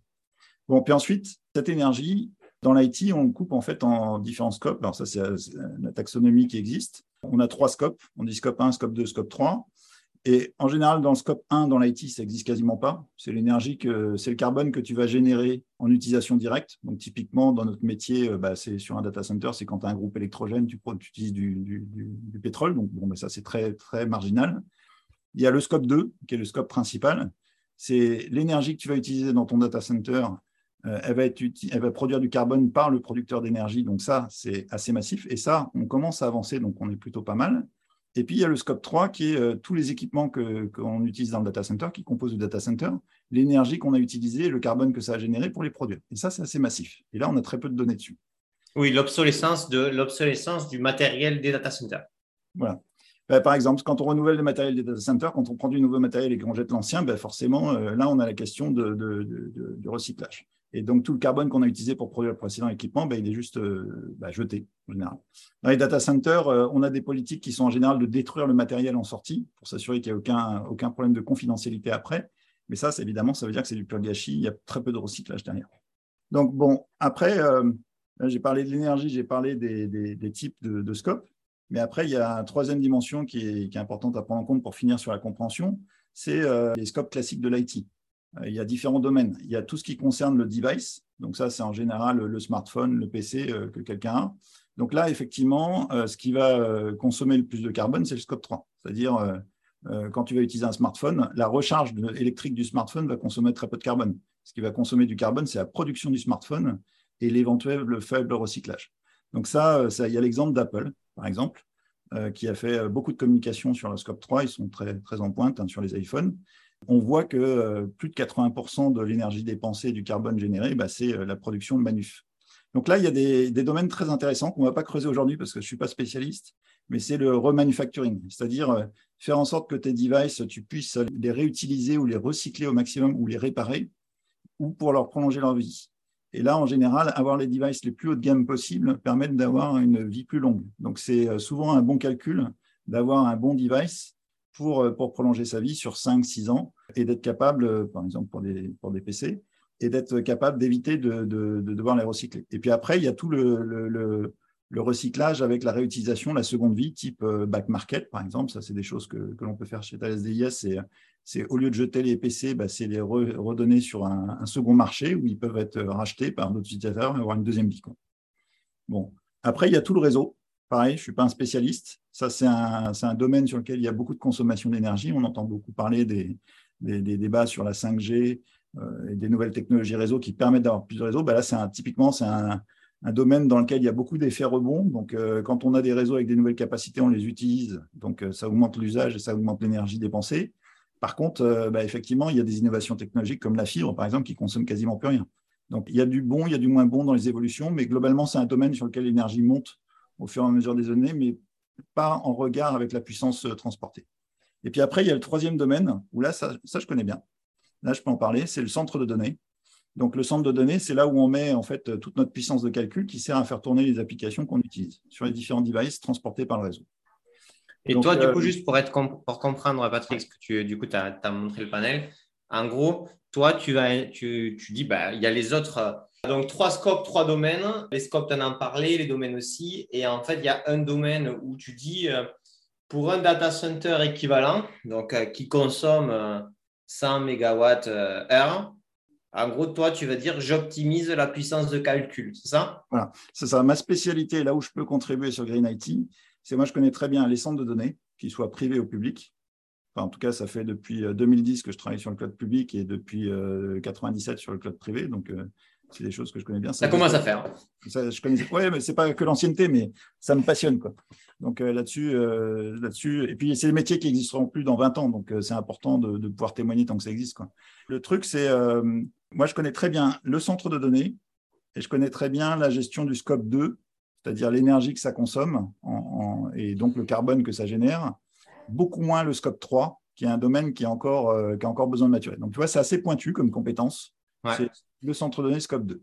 Bon, puis ensuite, cette énergie, Dans l'IT, on coupe en fait en différents scopes. Alors ça, c'est la taxonomie qui existe. On a trois scopes. On dit scope 1, scope 2, scope 3. Et en général, dans le scope 1, dans l'IT, ça n'existe quasiment pas. C'est l'énergie, c'est le carbone que tu vas générer en utilisation directe. Donc, typiquement, dans notre métier, euh, bah, c'est sur un data center, c'est quand tu as un groupe électrogène, tu, utilises du, pétrole. Donc, bon, ça, c'est très, très marginal. Il y a le scope 2, qui est le scope principal. C'est l'énergie que tu vas utiliser dans ton data center. Euh, elle, va être, elle va produire du carbone par le producteur d'énergie. Donc, ça, c'est assez massif. Et ça, on commence à avancer, donc on est plutôt pas mal. Et puis, il y a le scope 3 qui est euh, tous les équipements qu'on utilise dans le data center, qui composent le data center, l'énergie qu'on a utilisée, le carbone que ça a généré pour les produire. Et ça, c'est assez massif. Et là, on a très peu de données dessus. Oui, l'obsolescence de l'obsolescence du matériel des data centers. Voilà. Ben, par exemple, quand on renouvelle le matériel des data centers, quand on prend du nouveau matériel et qu'on jette l'ancien, ben, forcément, euh, là, on a la question de, de recyclage. Et donc, tout le carbone qu'on a utilisé pour produire le précédent équipement, ben, il est juste euh, bah, jeté en général. Dans les data centers, euh, on a des politiques qui sont en général de détruire le matériel en sortie pour s'assurer qu'il n'y a aucun, problème de confidentialité après. Mais ça, évidemment, ça veut dire que c'est du pur gâchis. Il y a très peu de recyclage derrière. Donc, bon, après, euh, j'ai parlé de l'énergie, j'ai parlé des, types de, scopes. Mais après, il y a une troisième dimension qui est, importante à prendre en compte pour finir sur la compréhension, c'est les scopes classiques de l'IT. Euh, il y a différents domaines. Il y a tout ce qui concerne le device. Donc ça, c'est en général le smartphone, le PC euh, que quelqu'un a. Donc là, effectivement, euh, ce qui va consommer le plus de carbone, c'est le scope 3. C'est-à-dire, quand tu vas utiliser un smartphone, la recharge électrique du smartphone va consommer très peu de carbone. Ce qui va consommer du carbone, c'est la production du smartphone et l'éventuel faible recyclage. Donc ça, il y a l'exemple d'Apple, par exemple, qui a fait beaucoup de communication sur le scope 3. Ils sont très, très en pointe hein, sur les iPhones on voit que euh, plus de 80% de l'énergie dépensée du carbone généré, bah, c'est euh, la production de manuf. Donc là, il y a des, domaines très intéressants qu'on ne va pas creuser aujourd'hui parce que je ne suis pas spécialiste, mais c'est le remanufacturing, c'est-à-dire euh, faire en sorte que tes devices, tu puisses les réutiliser ou les recycler au maximum ou les réparer, ou pour leur prolonger leur vie. Et là, en général, avoir les devices les plus haut de gamme possibles permet d'avoir une vie plus longue. Donc, c'est souvent un bon calcul d'avoir un bon device pour, euh, pour prolonger sa vie sur 5-6 ans et d'être capable, euh, par exemple pour des, pour des PC, et d'être capable d'éviter de, de, devoir les recycler. Et puis après, il y a tout le, le, recyclage avec la réutilisation, la seconde vie, type euh, back market, par exemple. Ça, c'est des choses que, que l'on peut faire chez Thales DIS. C'est au lieu de jeter les PC, bah, c'est les redonner sur un, un, second marché où ils peuvent être rachetés par d'autres utilisateurs et avoir une deuxième vie. Bon. Après, il y a tout le réseau. Pareil, je ne suis pas un spécialiste. Ça, c'est un, domaine sur lequel il y a beaucoup de consommation d'énergie. On entend beaucoup parler des, débats sur la 5G euh, et des nouvelles technologies réseau qui permettent d'avoir plus de réseaux. Ben là, c'est typiquement, c'est un, un, domaine dans lequel il y a beaucoup d'effets rebonds. Donc, euh, quand on a des réseaux avec des nouvelles capacités, on les utilise. Donc, euh, ça augmente l'usage et ça augmente l'énergie dépensée. Par contre, ben, effectivement, il y a des innovations technologiques comme la fibre, par exemple, qui consomment quasiment plus rien. Donc, il y a du bon, il y a du moins bon dans les évolutions, mais globalement, c'est un domaine sur lequel l'énergie monte au fur et à mesure des années, mais pas en regard avec la puissance euh, transportée. Et puis après, il y a le troisième domaine, où là, ça, je connais bien. Là, je peux en parler, c'est le centre de données. Donc, le centre de données, c'est là où on met en fait euh, toute notre puissance de calcul qui sert à faire tourner les applications qu'on utilise sur les différents devices transportés par le réseau. Et toi, du coup, euh, juste pour, être pour comprendre, Patrick, ce que tu, du coup, tu as, montré le panel, en gros, toi, tu, vas, tu, tu dis, bah, il y a les autres donc, trois scopes, trois domaines. Les scopes, tu en as parlé, les domaines aussi. Et en fait, il y a un domaine où tu dis, euh, pour un data center équivalent, donc euh, qui consomme 100 MWh, en gros, toi, tu vas dire, j'optimise la puissance de calcul, c'est ça? Voilà, c'est ça. Ma spécialité, là où je peux contribuer sur Green IT, c'est moi, je connais très bien les centres de données, qu'ils soient privés ou publics. En tout cas, ça fait depuis 2010 euh, que je travaille sur le cloud public et depuis 1997 sur le cloud privé. Donc, c'est des choses que je connais bien. Ça, commence à faire. Ça, je connais. Ouais, mais c'est pas que l'ancienneté, mais ça me passionne, quoi. Donc euh, là-dessus, euh, là-dessus, et puis c'est des métiers qui n'existeront plus dans 20 ans, donc euh, c'est important de, pouvoir témoigner tant que ça existe, quoi. Le truc, c'est, moi, je connais très bien le centre de données et je connais très bien la gestion du scope 2, c'est-à-dire l'énergie que ça consomme et donc le carbone que ça génère. Beaucoup moins le scope 3, qui est un domaine qui, est encore, qui a encore besoin de maturer. Donc, tu vois, c'est assez pointu comme compétence. Le centre de données Scope 2.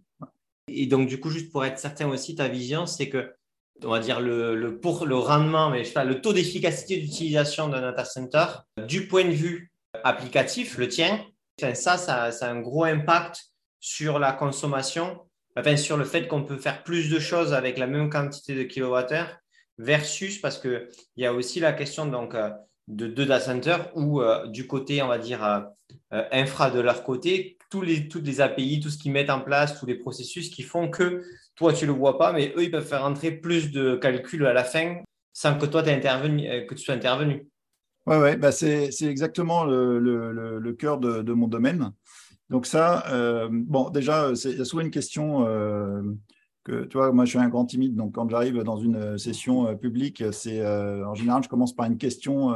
Et donc, du coup, juste pour être certain aussi, ta vision, c'est que, on va dire, le, pour le rendement, mais le taux d'efficacité d'utilisation d'un data center, du point de vue applicatif, le tien, ça, ça, a un gros impact sur la consommation sur le fait qu'on peut faire plus de choses avec la même quantité de kilowattheures versus parce qu'il y a aussi la question donc, euh, de deux data centers où euh, du côté, on va dire, euh, infra de leur côté, toutes les API, tout ce qu'ils mettent en place, tous les processus qui font que toi, tu ne le vois pas, mais eux, ils peuvent faire entrer plus de calculs à la fin sans que toi, intervenu, que tu sois intervenu. Oui, ouais, bah c'est exactement le, cœur de, mon domaine. Donc ça, bon, déjà, il y a souvent une question que tu vois, moi je suis un grand timide, donc quand j'arrive dans une euh, session euh, publique, c'est euh, en général je commence par une question.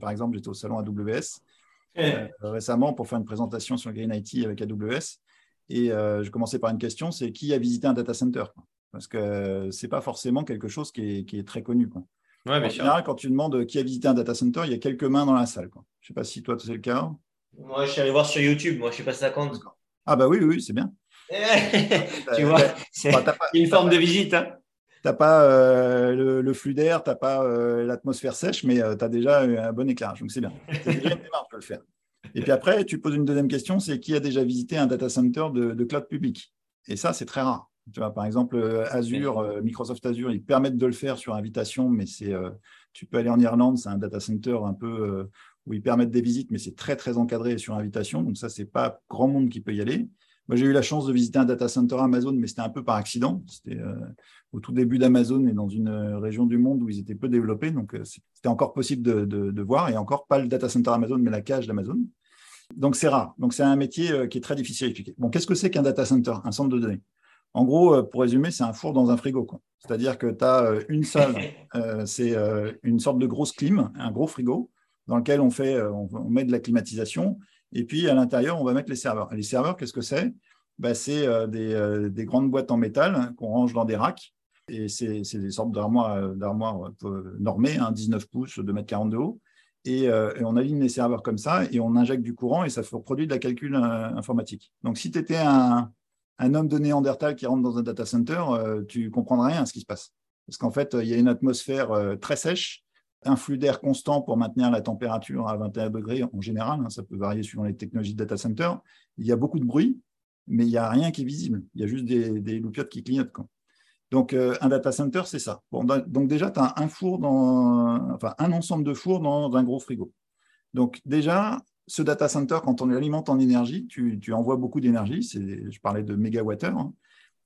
par exemple, j'étais au salon AWS récemment pour faire une présentation sur Green IT avec AWS, et je commençais par une question, c'est qui a visité un data center Parce que c'est pas forcément quelque chose qui est, qui est très connu. Quoi. en général, quand tu demandes qui a visité un data center, il y a quelques mains dans la salle. Quoi. Je sais pas si toi c'est le cas. Moi, je suis allé voir sur YouTube. Moi, je sais pas si ça compte. Ah bah oui, oui, c'est bien. tu vois, c'est une forme de visite. Hein. Tu n'as pas euh, le, flux d'air, tu n'as pas euh, l'atmosphère sèche, mais euh, tu as déjà un bon éclairage. Donc, c'est bien. C'est déjà une démarche de le faire. Et puis après, tu poses une deuxième question c'est qui a déjà visité un data center de, cloud public? Et ça, c'est très rare. Tu vois, par exemple, Azure, Microsoft Azure, ils permettent de le faire sur invitation, mais c'est, tu peux aller en Irlande, c'est un data center un peu où ils permettent des visites, mais c'est très, très encadré sur invitation. Donc ça, c'est pas grand monde qui peut y aller. Moi, j'ai eu la chance de visiter un data center Amazon, mais c'était un peu par accident. C'était euh, au tout début d'Amazon et dans une euh, région du monde où ils étaient peu développés. Donc, euh, c'était encore possible de, voir. Et encore pas le data center Amazon, mais la cage d'Amazon. Donc, c'est rare. Donc, c'est un métier qui est très difficile à expliquer. Bon, qu'est-ce que c'est qu'un data center, un centre de données En gros, pour résumer, c'est un four dans un frigo. C'est-à-dire que tu as une salle, c'est une sorte de grosse clim, un gros frigo, dans lequel on, fait, on met de la climatisation et puis, à l'intérieur, on va mettre les serveurs. les serveurs, qu'est-ce que c'est? Bah, C'est euh, euh, des, grandes boîtes en métal hein, qu'on range dans des racks. Et c'est des sortes d'armoires euh, normées, 19 hein, pouces, 2 mètres 40 de haut. Et, on aligne les serveurs comme ça et on injecte du courant et ça produit de la calcul informatique. Donc, si tu étais un, homme de Néandertal qui rentre dans un data center, tu comprendrais rien à ce qui se passe. Parce qu'en fait, il y a une atmosphère très sèche un flux d'air constant pour maintenir la température à 21 degrés en général, hein, ça peut varier suivant les technologies de data center. Il y a beaucoup de bruit, mais il n'y a rien qui est visible. Il y a juste des, des loupiottes qui clignotent. Donc, euh, un data center, c'est ça. donc, déjà, tu as un four dans, enfin, un ensemble de fours dans, un gros frigo. Donc, déjà, ce data center, quand on l'alimente en énergie, tu, envoies beaucoup d'énergie. Je parlais de mégawattheures. Hein.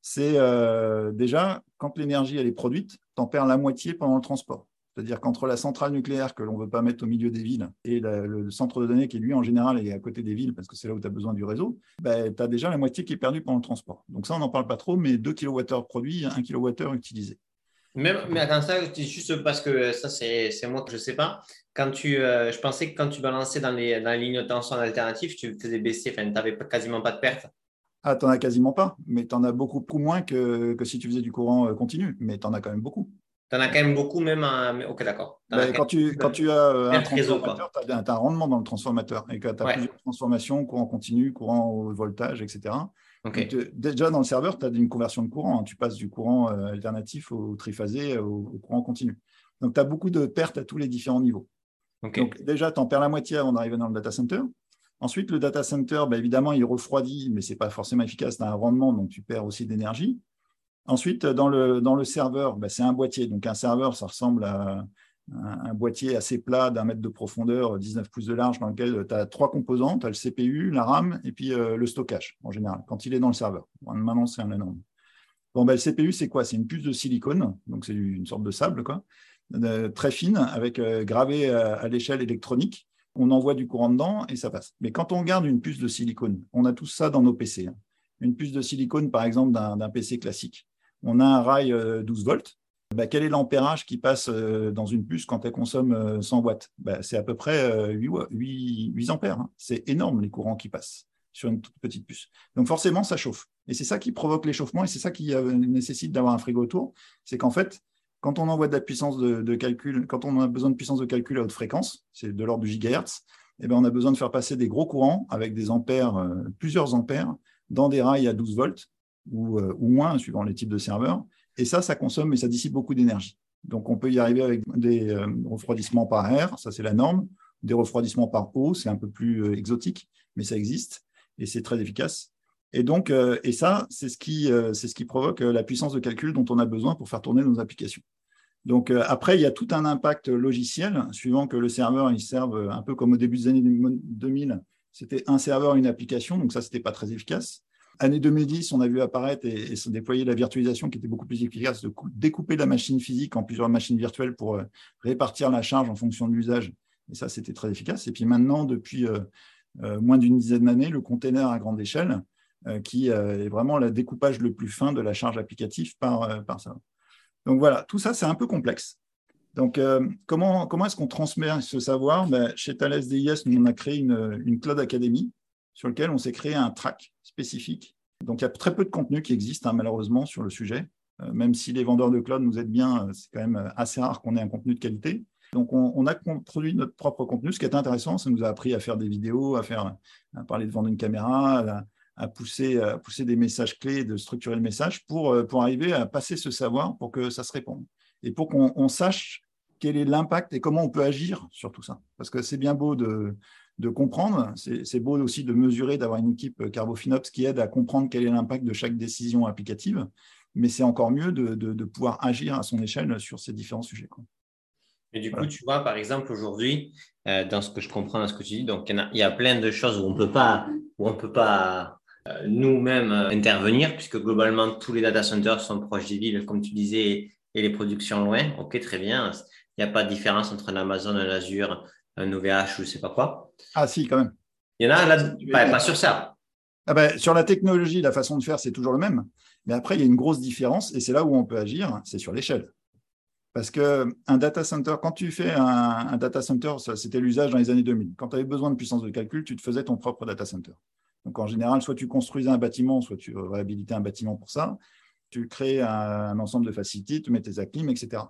C'est euh, déjà, quand l'énergie elle est produite, tu en perds la moitié pendant le transport. C'est-à-dire qu'entre la centrale nucléaire que l'on ne veut pas mettre au milieu des villes et le centre de données qui, lui, en général, est à côté des villes parce que c'est là où tu as besoin du réseau, ben, tu as déjà la moitié qui est perdue pendant le transport. Donc ça, on n'en parle pas trop, mais 2 kWh produits, 1 kWh utilisé. Même, mais attends, ça, juste parce que ça, c'est moi que je ne sais pas. Quand tu, euh, je pensais que quand tu balançais dans les, dans les lignes de tension alternatives, tu faisais baisser, enfin, tu n'avais quasiment pas de perte. Ah, tu n'en as quasiment pas, mais tu en as beaucoup moins que, que si tu faisais du courant euh, continu, mais tu en as quand même beaucoup. Tu en as quand même beaucoup, même en... Ok, d'accord. Ben, quand, tu, quand tu as euh, un transformateur, tu as, un rendement dans le transformateur. Et quand tu as plusieurs transformations, courant continu, courant au voltage, etc. déjà, dans le serveur, tu as une conversion de courant. Hein. Tu passes du courant euh, alternatif au triphasé au, courant continu. Donc, tu as beaucoup de pertes à tous les différents niveaux. Donc, déjà, tu en perds la moitié avant d'arriver dans le data center. Ensuite, le data center, ben, évidemment, il refroidit, mais ce n'est pas forcément efficace. Tu as un rendement, donc tu perds aussi d'énergie. Ensuite, dans le, dans le serveur, ben, c'est un boîtier. Donc, un serveur, ça ressemble à un, boîtier assez plat d'un mètre de profondeur, 19 pouces de large, dans lequel tu as trois composants. Tu as le CPU, la RAM et puis euh, le stockage, en général, quand il est dans le serveur. Maintenant, c'est un énorme. Bon, ben, le CPU, c'est quoi? C'est une puce de silicone, donc c'est une sorte de sable, quoi, euh, très fine, avec euh, gravé à l'échelle électronique. On envoie du courant dedans et ça passe. Mais quand on garde une puce de silicone, on a tout ça dans nos PC. Hein. Une puce de silicone, par exemple, d'un PC classique on a un rail 12 euh, volts. Bah, quel est l'ampérage qui passe euh, dans une puce quand elle consomme 100 euh, watts? Bah, C'est à peu près 8, ampères. Hein. C'est énorme les courants qui passent sur une toute petite puce. Donc forcément, ça chauffe. Et c'est ça qui provoque l'échauffement et c'est ça qui nécessite d'avoir un frigo autour. C'est qu'en fait, quand on envoie de la puissance de, calcul, quand on a besoin de puissance de calcul à haute fréquence, c'est de l'ordre du gigahertz, eh ben, on a besoin de faire passer des gros courants avec des ampères, plusieurs ampères, dans des rails à 12 volts euh, ou, moins, suivant les types de serveurs. Et ça, ça consomme et ça dissipe beaucoup d'énergie. Donc, on peut y arriver avec des euh, refroidissements par air, ça c'est la norme. Des refroidissements par eau, c'est un peu plus euh, exotique, mais ça existe et c'est très efficace. Et donc, et ça, c'est ce, qui, ce qui provoque la puissance de calcul dont on a besoin pour faire tourner nos applications. Donc après, il y a tout un impact logiciel, suivant que le serveur il serve un peu comme au début des années 2000, c'était un serveur, une application, donc ça, c'était pas très efficace. Année 2010, on a vu apparaître et, se déployer la virtualisation qui était beaucoup plus efficace, de découper la machine physique en plusieurs machines virtuelles pour euh, répartir la charge en fonction de l'usage. Et ça, c'était très efficace. Et puis maintenant, depuis euh, euh, moins d'une dizaine d'années, le container à grande échelle, qui est vraiment le découpage le plus fin de la charge applicative par, par ça. Donc voilà, tout ça, c'est un peu complexe. Donc, comment, comment est-ce qu'on transmet ce savoir? Ben, Chez Thales DIS, nous, on a créé une, une Cloud Academy sur lequel on s'est créé un track spécifique. Donc, il y a très peu de contenu qui existe, hein, malheureusement, sur le sujet. Euh, même si les vendeurs de cloud nous aident bien, euh, c'est quand même euh, assez rare qu'on ait un contenu de qualité. Donc, on, a produit notre propre contenu. Ce qui est intéressant, ça nous a appris à faire des vidéos, à, faire, parler devant une caméra, à, pousser, à pousser des messages clés, de structurer le message pour, pour arriver à passer ce savoir pour que ça se réponde. Et pour qu'on sache quel est l'impact et comment on peut agir sur tout ça. Parce que c'est bien beau de, de comprendre. C'est beau aussi de mesurer, d'avoir une équipe Carbofinops qui aide à comprendre quel est l'impact de chaque décision applicative, mais c'est encore mieux de, pouvoir agir à son échelle sur ces différents sujets. Et du coup, tu vois, par exemple, aujourd'hui, euh, dans ce que je comprends, dans ce que tu dis, donc il y, a, plein de choses où on peut pas, où on peut pas euh, nous-mêmes euh, intervenir, puisque globalement, tous les data centers sont proches des villes, comme tu disais, et les productions loin. OK, très bien. Il n'y a pas de différence entre un Amazon, un Azure, un OVH ou je sais pas quoi. Ah si, quand même. Il y en a là, pas, sur ça. Ah ben, sur la technologie, la façon de faire, c'est toujours le même. Mais après, il y a une grosse différence, et c'est là où on peut agir, c'est sur l'échelle. Parce qu'un data center, quand tu fais un, data center, c'était l'usage dans les années 2000. Quand tu avais besoin de puissance de calcul, tu te faisais ton propre data center. Donc en général, soit tu construisais un bâtiment, soit tu réhabilitais un bâtiment pour ça. Tu crées un, ensemble de facilités, tu mets tes acclims, etc.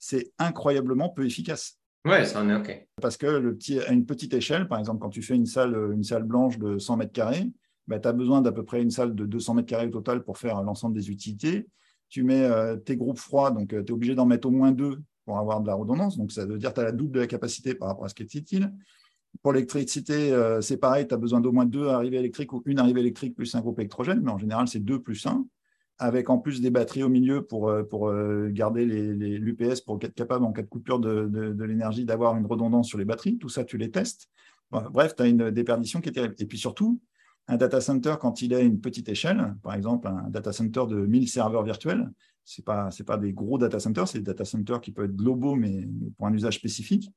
C'est incroyablement peu efficace. Oui, ça en est OK. Parce que le petit, à une petite échelle, par exemple, quand tu fais une salle, une salle blanche de 100 mètres carrés, bah, tu as besoin d'à peu près une salle de 200 mètres carrés au total pour faire l'ensemble des utilités. Tu mets euh, tes groupes froids, donc euh, tu es obligé d'en mettre au moins deux pour avoir de la redondance. Donc, ça veut dire que tu as la double de la capacité par rapport à ce qui est utile. Pour l'électricité, euh, c'est pareil, tu as besoin d'au moins deux arrivées électriques ou une arrivée électrique plus un groupe électrogène, mais en général, c'est deux plus un avec en plus des batteries au milieu pour, euh, pour euh, garder l'UPS, pour être capable, en cas de coupure de, de, l'énergie, d'avoir une redondance sur les batteries. Tout ça, tu les testes. Bref, tu as une déperdition qui est terrible. Et puis surtout, un data center, quand il a une petite échelle, par exemple un data center de 1000 serveurs virtuels, ce n'est pas, pas des gros data centers, c'est des data centers qui peuvent être globaux, mais, pour un usage spécifique.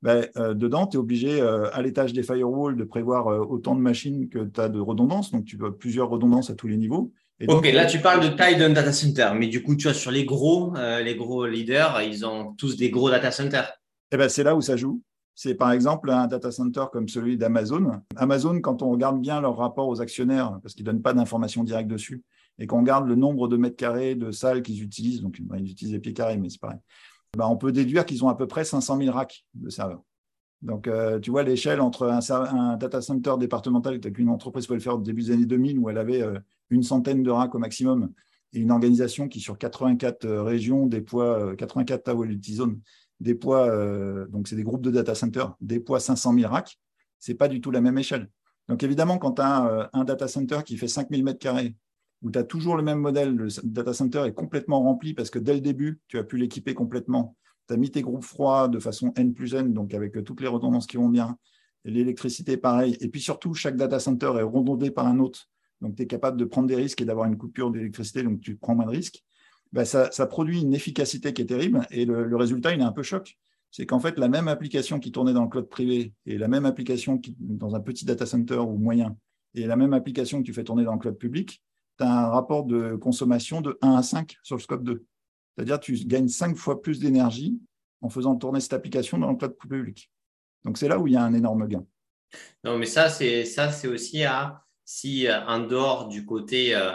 Ben, euh, dedans, tu es obligé, à l'étage des firewalls, de prévoir autant de machines que tu as de redondance. Donc, tu veux plusieurs redondances à tous les niveaux ok, là tu parles de taille d'un data center, mais du coup, tu vois, sur les gros, euh, les gros leaders, ils ont tous des gros data centers. Eh ben, c'est là où ça joue. C'est par exemple un data center comme celui d'Amazon. Amazon, quand on regarde bien leur rapport aux actionnaires, parce qu'ils ne donnent pas d'informations directes dessus, et qu'on regarde le nombre de mètres carrés de salles qu'ils utilisent, donc ils utilisent les pieds carrés, mais c'est pareil, ben, on peut déduire qu'ils ont à peu près 500 000 racks de serveurs. Donc, euh, tu vois l'échelle entre un, data center départemental qu'une entreprise pouvait le faire au début des années 2000, où elle avait euh, une centaine de racks au maximum, et une organisation qui, sur 84 euh, régions, déploie 84 Tawality Zones, déploie, donc c'est des groupes de data centers, déploie 500 000 racks, ce n'est pas du tout la même échelle. Donc, évidemment, quand tu as un data center qui fait 5000 m2, où tu as toujours le même modèle, le data center est complètement rempli parce que dès le début, tu as pu l'équiper complètement tu as mis tes groupes froids de façon N plus N, donc avec euh, toutes les redondances qui vont bien. L'électricité, pareil. Et puis surtout, chaque data center est redondé par un autre. Donc, tu es capable de prendre des risques et d'avoir une coupure d'électricité, donc tu prends moins de risques. Ben, ça, produit une efficacité qui est terrible. Et le, résultat, il est un peu choc. C'est qu'en fait, la même application qui tournait dans le cloud privé et la même application dans un petit data center ou moyen et la même application que tu fais tourner dans le cloud public, tu as un rapport de consommation de 1 à 5 sur le scope 2. C'est-à-dire tu gagnes cinq fois plus d'énergie en faisant tourner cette application dans le cloud public. Donc, c'est là où il y a un énorme gain. Non, mais ça, c'est ça, c'est aussi à si euh, en dehors du côté euh,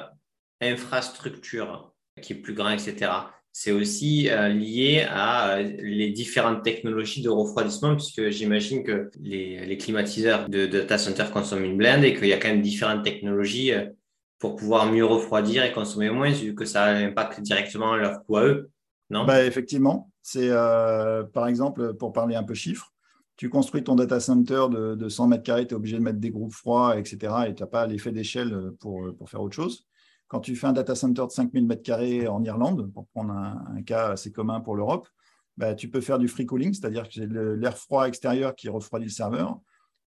infrastructure qui est plus grand, etc. C'est aussi euh, lié à les différentes technologies de refroidissement, puisque j'imagine que les, climatiseurs de, data center consomment une blende et qu'il y a quand même différentes technologies pour pouvoir mieux refroidir et consommer moins, vu que ça impacte directement leur coût à eux, non? Bah, Effectivement. C'est, par exemple, pour parler un peu chiffres, tu construis ton data center de, 100 mètres carrés, tu es obligé de mettre des groupes froids, etc. Et tu n'as pas l'effet d'échelle pour, pour, faire autre chose. Quand tu fais un data center de 5000 mètres carrés en Irlande, pour prendre un, cas assez commun pour l'Europe, bah, tu peux faire du free cooling, c'est-à-dire que c'est l'air froid extérieur qui refroidit le serveur.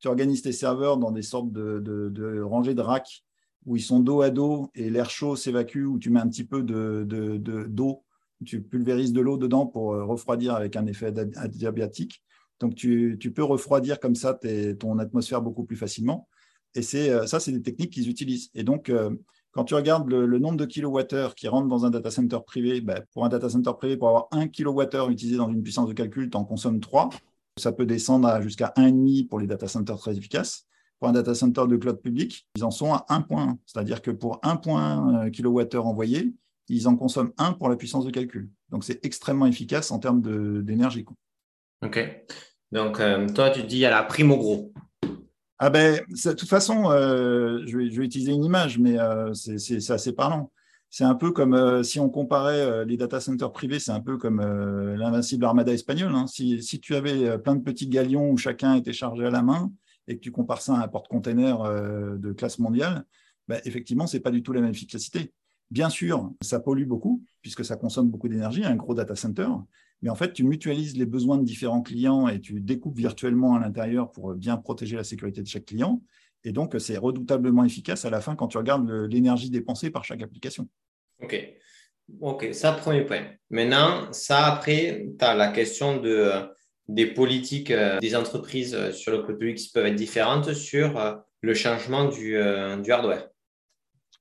Tu organises tes serveurs dans des sortes de, de rangées de racks où ils sont dos à dos et l'air chaud s'évacue, où tu mets un petit peu d'eau, tu pulvérises de l'eau dedans pour euh, refroidir avec un effet adiabatique. Donc, tu, peux refroidir comme ça ton atmosphère beaucoup plus facilement. Et c'est euh, ça, c'est des techniques qu'ils utilisent. Et donc, euh, quand tu regardes le, nombre de kilowattheures qui rentrent dans un data center privé, ben, pour un data center privé, pour avoir 1 kilowattheure utilisé dans une puissance de calcul, tu en consommes 3. Ça peut descendre jusqu'à 1,5 pour les data centers très efficaces. Pour un data center de cloud public, ils en sont à 1 point. C'est-à-dire que pour 1 point euh, kilowattheure envoyé, ils en consomment 1 pour la puissance de calcul. Donc, c'est extrêmement efficace en termes d'énergie. OK. Donc, euh, toi, tu dis à la prime au gros. Ah ben, de toute façon, euh, je, vais, utiliser une image, mais c'est assez parlant. C'est un peu comme si on comparait les data centers privés, c'est un peu comme l'invincible armada espagnole. Hein. Si, si, tu avais plein de petits galions où chacun était chargé à la main, et que tu compares ça à un porte-container euh, de classe mondiale, ben, effectivement, ce n'est pas du tout la même efficacité. Bien sûr, ça pollue beaucoup, puisque ça consomme beaucoup d'énergie, un gros data center, mais en fait, tu mutualises les besoins de différents clients et tu découpes virtuellement à l'intérieur pour bien protéger la sécurité de chaque client. Et donc, c'est redoutablement efficace à la fin quand tu regardes l'énergie dépensée par chaque application. OK. OK, ça, premier point. Maintenant, ça, après, tu as la question de des politiques euh, des entreprises euh, sur le cloud public qui peuvent être différentes sur euh, le changement du, hardware.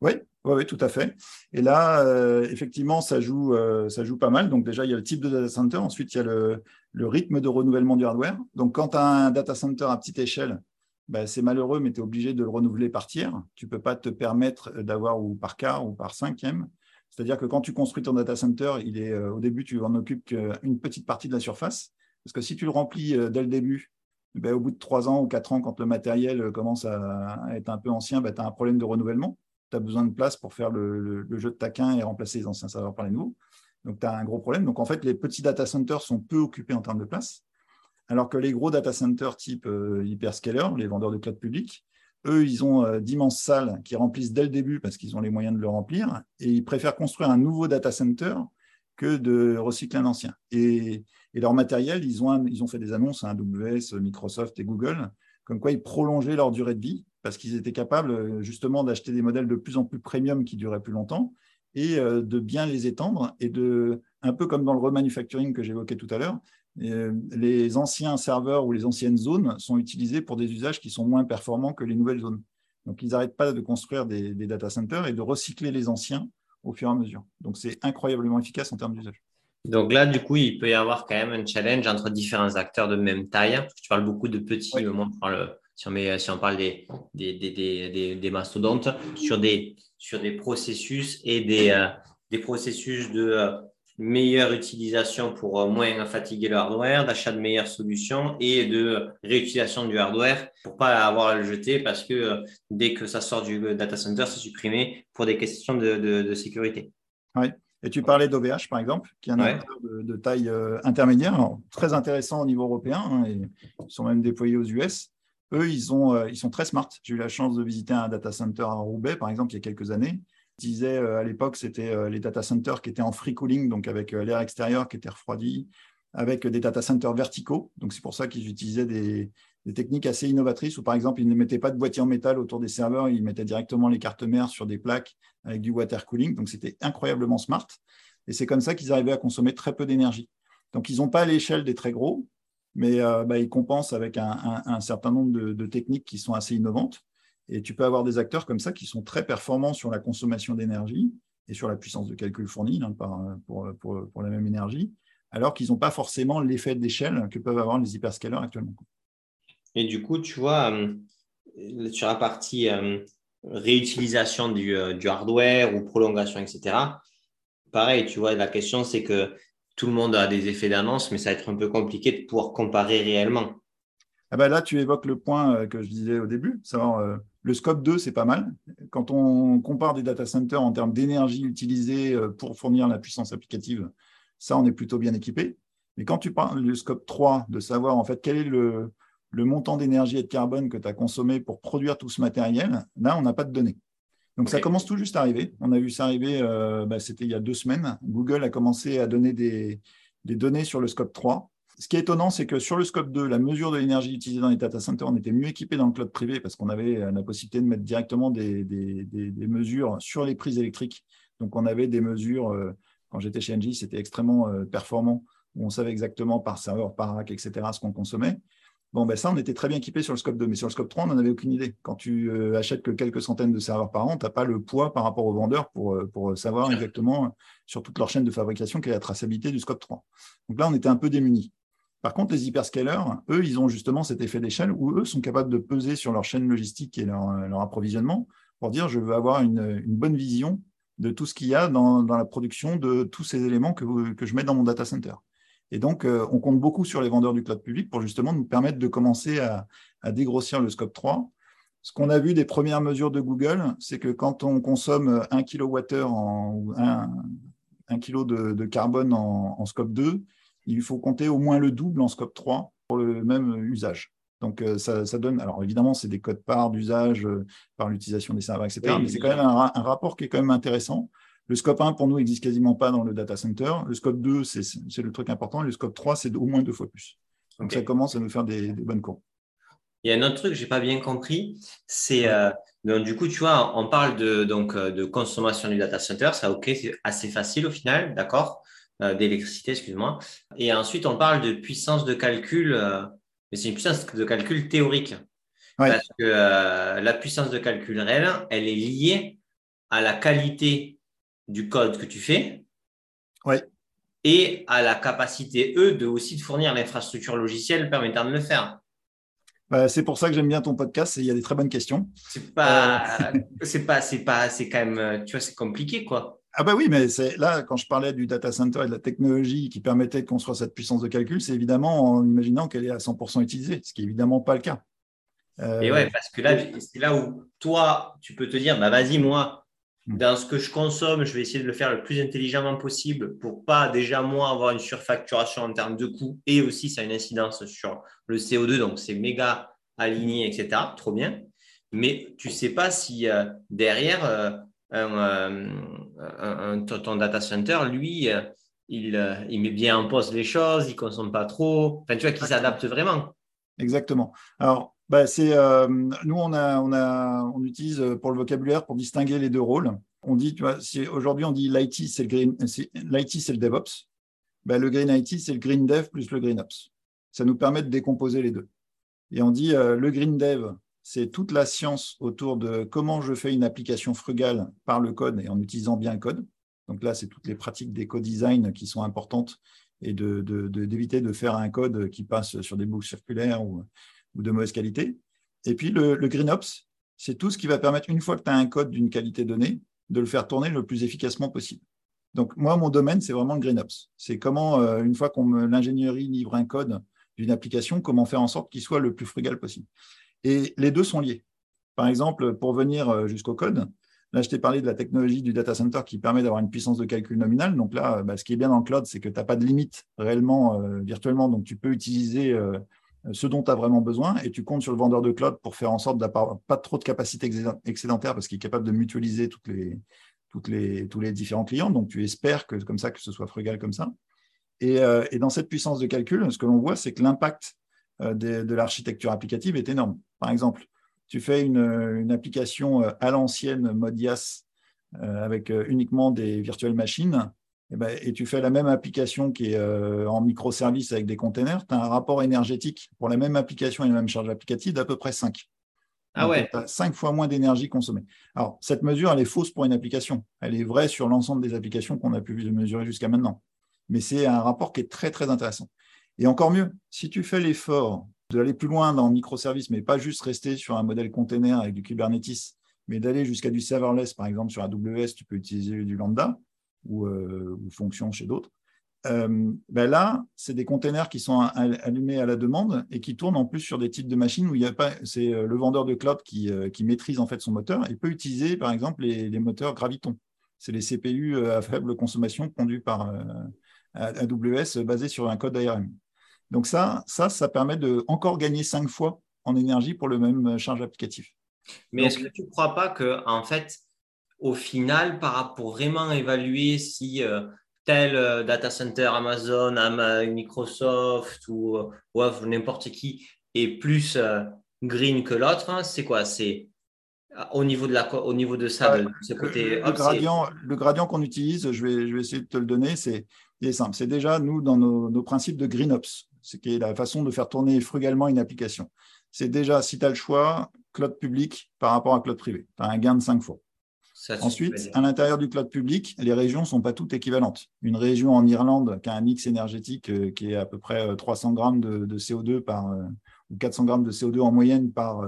Oui, oui, tout à fait. Et là, effectivement, ça joue, ça joue pas mal. Donc déjà, il y a le type de data center. Ensuite, il y a le, rythme de renouvellement du hardware. Donc quand tu as un data center à petite échelle, ben, c'est malheureux, mais tu es obligé de le renouveler par tiers. Tu ne peux pas te permettre d'avoir ou par quart ou par cinquième. C'est-à-dire que quand tu construis ton data center, il est, au début, tu en occupes qu'une petite partie de la surface. Parce que si tu le remplis euh, dès le début, ben, au bout de trois ans ou quatre ans, quand le matériel euh, commence à être un peu ancien, ben, tu as un problème de renouvellement. Tu besoin de place pour faire le, jeu de taquin et remplacer les anciens serveurs par les nouveaux. Donc, tu as un gros problème. Donc, en fait, les petits data centers sont peu occupés en termes de place, alors que les gros data centers type euh, hyperscaler, les vendeurs de cloud public, eux, ils ont d'immenses salles qui remplissent dès le début parce qu'ils ont les moyens de le remplir et ils préfèrent construire un nouveau data center que de recycler un ancien. Et, leur matériel, ils ont, ils ont fait des annonces à AWS, Microsoft et Google, comme quoi ils prolongeaient leur durée de vie parce qu'ils étaient capables justement d'acheter des modèles de plus en plus premium qui duraient plus longtemps et euh, de bien les étendre et de, un peu comme dans le remanufacturing que j'évoquais tout à l'heure, euh, les anciens serveurs ou les anciennes zones sont utilisés pour des usages qui sont moins performants que les nouvelles zones. Donc, ils n'arrêtent pas de construire des, des data centers et de recycler les anciens au fur et à mesure. Donc, c'est incroyablement efficace en termes d'usage. Donc là, du coup, il peut y avoir quand même un challenge entre différents acteurs de même taille. tu parles beaucoup de petits, si, on met, si on parle des, des, des, des, mastodontes, sur des, sur des processus et des, euh, des processus de euh, meilleure utilisation pour euh, moins fatiguer le hardware, d'achat de meilleures solutions et de réutilisation du hardware pour pas avoir à le jeter parce que dès que ça sort du data center, c'est supprimé pour des questions de, de, sécurité. Oui. Et tu parlais d'OVH, par exemple, qui est un acteur de, taille intermédiaire, très intéressant au niveau européen, hein, et ils sont même déployés aux US. Eux, ils, ont, ils sont très smart. J'ai eu la chance de visiter un data center à Roubaix, par exemple, il y a quelques années disais euh, à l'époque, c'était euh, les data centers qui étaient en free cooling, donc avec euh, l'air extérieur qui était refroidi, avec des data centers verticaux. Donc c'est pour ça qu'ils utilisaient des, techniques assez innovatrices où, par exemple, ils ne mettaient pas de boîtier en métal autour des serveurs, ils mettaient directement les cartes mères sur des plaques avec du water cooling. Donc c'était incroyablement smart. Et c'est comme ça qu'ils arrivaient à consommer très peu d'énergie. Donc ils n'ont pas l'échelle des très gros, mais bah, ils compensent avec un, certain nombre de, techniques qui sont assez innovantes. Et tu peux avoir des acteurs comme ça qui sont très performants sur la consommation d'énergie et sur la puissance de calcul fournie hein, pour, pour, la même énergie, alors qu'ils n'ont pas forcément l'effet d'échelle que peuvent avoir les hyperscalers actuellement. Et du coup, tu vois, euh, sur la partie euh, réutilisation du, euh, du, hardware ou prolongation, etc., pareil, tu vois, la question, c'est que tout le monde a des effets d'annonce, mais ça va être un peu compliqué de pouvoir comparer réellement. Ah ben là, tu évoques le point que je disais au début, savoir le scope 2, c'est pas mal. Quand on compare des data centers en termes d'énergie utilisée euh, pour fournir la puissance applicative, ça, on est plutôt bien équipé. Mais quand tu parles du scope 3, de savoir en fait quel est le, le montant d'énergie et de carbone que tu as consommé pour produire tout ce matériel, là, on n'a pas de données. Donc ça commence tout juste à arriver. On a vu ça arriver, euh, bah, c'était il y a deux semaines. Google a commencé à donner des, données sur le scope 3. Ce qui est étonnant, c'est que sur le scope 2, la mesure de l'énergie utilisée dans les data centers, on était mieux équipé dans le cloud privé parce qu'on avait la possibilité de mettre directement des, mesures sur les prises électriques. Donc on avait des mesures, euh, quand j'étais chez Engie, c'était extrêmement euh, performant, où on savait exactement par serveur, par rack, etc., ce qu'on consommait. Bon, ben ça, on était très bien équipé sur le scope 2, mais sur le scope 3, on n'en avait aucune idée. Quand tu euh, achètes que quelques centaines de serveurs par an, tu n'as pas le poids par rapport aux vendeurs pour, euh, pour savoir exactement euh, sur toute leur chaîne de fabrication quelle est la traçabilité du scope 3. Donc là, on était un peu démunis. Par contre, les hyperscalers, eux, ils ont justement cet effet d'échelle où eux sont capables de peser sur leur chaîne logistique et leur, approvisionnement pour dire je veux avoir une, bonne vision de tout ce qu'il y a dans, la production de tous ces éléments que, que je mets dans mon data center. Et donc, euh, on compte beaucoup sur les vendeurs du cloud public pour justement nous permettre de commencer à, dégrossir le scope 3. Ce qu'on a vu des premières mesures de Google, c'est que quand on consomme 1 kWh en, 1, kg de, carbone en, scope 2, il faut compter au moins le double en scope 3 pour le même usage. Donc, euh, ça, donne. Alors, évidemment, c'est des codes parts d'usage euh, par l'utilisation des serveurs, etc. mais c'est quand même un, rapport qui est quand même intéressant le scope 1, pour nous, n'existe quasiment pas dans le data center. Le scope 2, c'est le truc important. le scope 3, c'est au moins deux fois plus. Donc, ça commence à nous faire des, bonnes courbes. Il y a un autre truc que je n'ai pas bien compris, c'est euh, du coup, tu vois, on parle de, donc, euh, de consommation du data center, ça, ok, c'est assez facile au final, d'accord, euh, d'électricité, excuse-moi. Et ensuite, on parle de puissance de calcul, mais c'est une puissance de calcul théorique. Parce que la puissance de calcul réelle, elle est liée à la qualité du code que tu fais. Et à la capacité, eux, de aussi de fournir l'infrastructure logicielle permettant de le faire. Bah, c'est pour ça que j'aime bien ton podcast. Il y a des très bonnes questions. C'est pas, euh, c'est pas, c'est pas, c'est quand même, tu vois, c'est compliqué, quoi. Ah bah oui, mais c'est là quand je parlais du data center et de la technologie qui permettait de construire cette puissance de calcul, c'est évidemment en imaginant qu'elle est à 100% utilisée, ce qui est évidemment pas le cas. et ouais, parce que là, c'est là où toi, tu peux te dire, bah vas-y, moi. Dans ce que je consomme, je vais essayer de le faire le plus intelligemment possible pour pas déjà moi avoir une surfacturation en termes de coûts et aussi ça a une incidence sur le CO2, donc c'est méga aligné, etc. Trop bien. Mais tu sais pas si euh, derrière euh, un, ton data center, lui, euh, il, il, met bien en pause les choses, il consomme pas trop. Enfin, tu vois, qu'il s'adapte vraiment. Exactement. Alors, bah, c'est, euh, nous, on, a, on, a, on utilise euh, pour le vocabulaire pour distinguer les deux rôles. On dit, tu vois, aujourd'hui, on dit l'IT, c'est le, green, c'est le DevOps. Bah, le Green IT, c'est le Green Dev plus le Green Ops. Ça nous permet de décomposer les deux. Et on dit, euh, le Green Dev, c'est toute la science autour de comment je fais une application frugale par le code et en utilisant bien le code. Donc là, c'est toutes les pratiques d'éco-design qui sont importantes et de, d'éviter de, faire un code qui passe sur des boucles circulaires ou, ou de mauvaise qualité. Et puis le, GreenOps, c'est tout ce qui va permettre, une fois que tu as un code d'une qualité donnée, de le faire tourner le plus efficacement possible. Donc moi, mon domaine, c'est vraiment le GreenOps. C'est comment, euh, une fois qu'on l'ingénierie livre un code d'une application, comment faire en sorte qu'il soit le plus frugal possible. Et les deux sont liés. Par exemple, pour venir euh, jusqu'au code, là, je t'ai parlé de la technologie du data center qui permet d'avoir une puissance de calcul nominale. Donc là, bah, ce qui est bien dans le cloud, c'est que tu n'as pas de limite réellement euh, virtuellement. Donc tu peux utiliser ce dont tu as vraiment besoin et tu comptes sur le vendeur de cloud pour faire en sorte d'avoir pas trop de capacité excédentaire parce qu'il est capable de mutualiser toutes les, toutes les, tous les différents clients. Donc, tu espères que comme ça, que ce soit frugal comme ça. Et, euh, dans cette puissance de calcul, ce que l'on voit, c'est que l'impact euh, de, l'architecture applicative est énorme. Par exemple, tu fais une, application euh, à l'ancienne mode IaaS avec uniquement des virtuelles machines eh ben, et, tu fais la même application qui est euh, en microservice avec des containers, tu as un rapport énergétique pour la même application et la même charge applicative d'à peu près 5. Ah ouais. Tu as 5 fois moins d'énergie consommée. Alors, cette mesure, elle est fausse pour une application. Elle est vraie sur l'ensemble des applications qu'on a pu mesurer jusqu'à maintenant. Mais c'est un rapport qui est très, très intéressant. Et encore mieux, si tu fais l'effort d'aller plus loin dans le microservice, mais pas juste rester sur un modèle container avec du Kubernetes, mais d'aller jusqu'à du serverless, par exemple sur AWS, tu peux utiliser du Lambda, ou, euh, fonctions chez d'autres. Euh, ben là, c'est des containers qui sont allumés à la demande et qui tournent en plus sur des types de machines où il y a pas, c'est euh, le vendeur de cloud qui, qui, maîtrise en fait son moteur et peut utiliser par exemple les, moteurs Graviton. C'est les CPU à faible consommation conduits par AWS basé sur un code ARM. Donc ça, ça, ça permet de encore gagner cinq fois en énergie pour le même charge applicative. Mais est-ce que tu ne crois pas que, en fait, au final, pour vraiment évaluer si euh, tel euh, data center Amazon, Microsoft ou, ou n'importe qui est plus green que l'autre, hein, c'est quoi? C'est au niveau de, la, au niveau de ça, de, ce côté. Le, gradient, le gradient qu'on utilise, je vais, je vais essayer de te le donner, c'est simple. C'est déjà, nous, dans nos, principes de GreenOps, ce qui est la façon de faire tourner frugalement une application. C'est déjà, si tu as le choix, cloud public par rapport à cloud privé. Tu as un gain de 5 fois. Ensuite, à l'intérieur du cloud public, les régions ne sont pas toutes équivalentes. Une région en Irlande qui a un mix énergétique euh, qui est à peu près 300 euh, grammes de, CO2 par, euh, ou 400 grammes de CO2 en moyenne par,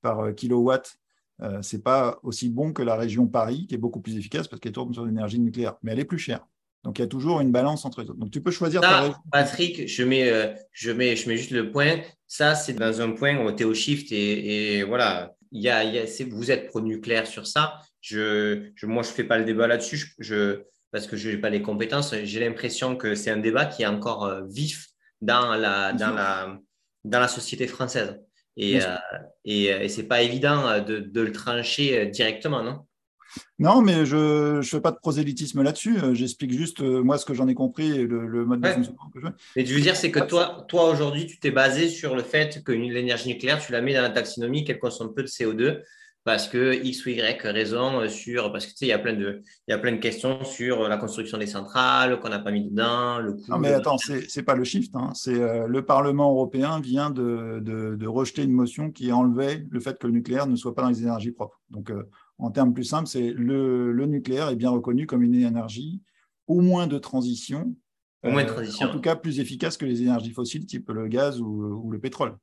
par kilowatt ce n'est pas aussi bon que la région Paris, qui est beaucoup plus efficace parce qu'elle tourne sur l'énergie nucléaire, mais elle est plus chère. Donc il y a toujours une balance entre les autres. Donc tu peux choisir ta région. Patrick, je mets, je, mets, je mets juste le point. Ça, c'est dans un point où tu es au shift et, voilà, il y a, vous êtes pro-nucléaire sur ça. Je, moi, je ne fais pas le débat là-dessus je, parce que je n'ai pas les compétences. J'ai l'impression que c'est un débat qui est encore euh, vif dans la, dans la, dans la société française. Et, euh, et, euh, et c'est pas évident euh, de, de, le trancher directement, non? Non, mais je ne fais pas de prosélytisme là-dessus. J'explique juste, moi, ce que j'en ai compris et le, mode de fonctionnement que je veux. Mais je veux dire, c'est que toi, toi aujourd'hui, tu t'es basé sur le fait que l'énergie nucléaire, tu la mets dans la taxonomie, qu'elle consomme peu de CO2 parce que X ou Y raison sur, parce que tu sais, il y a plein de, il y a plein de questions sur la construction des centrales qu'on n'a pas mis dedans, le coût. Non, mais attends, c'est, n'est pas le shift, hein. c'est euh, le Parlement européen vient de, de, rejeter une motion qui enlevait le fait que le nucléaire ne soit pas dans les énergies propres. Donc, euh, en termes plus simples, c'est le, le, nucléaire est bien reconnu comme une énergie au moins de transition, au moins de euh, transition. en tout cas plus efficace que les énergies fossiles, type le gaz ou, ou le pétrole.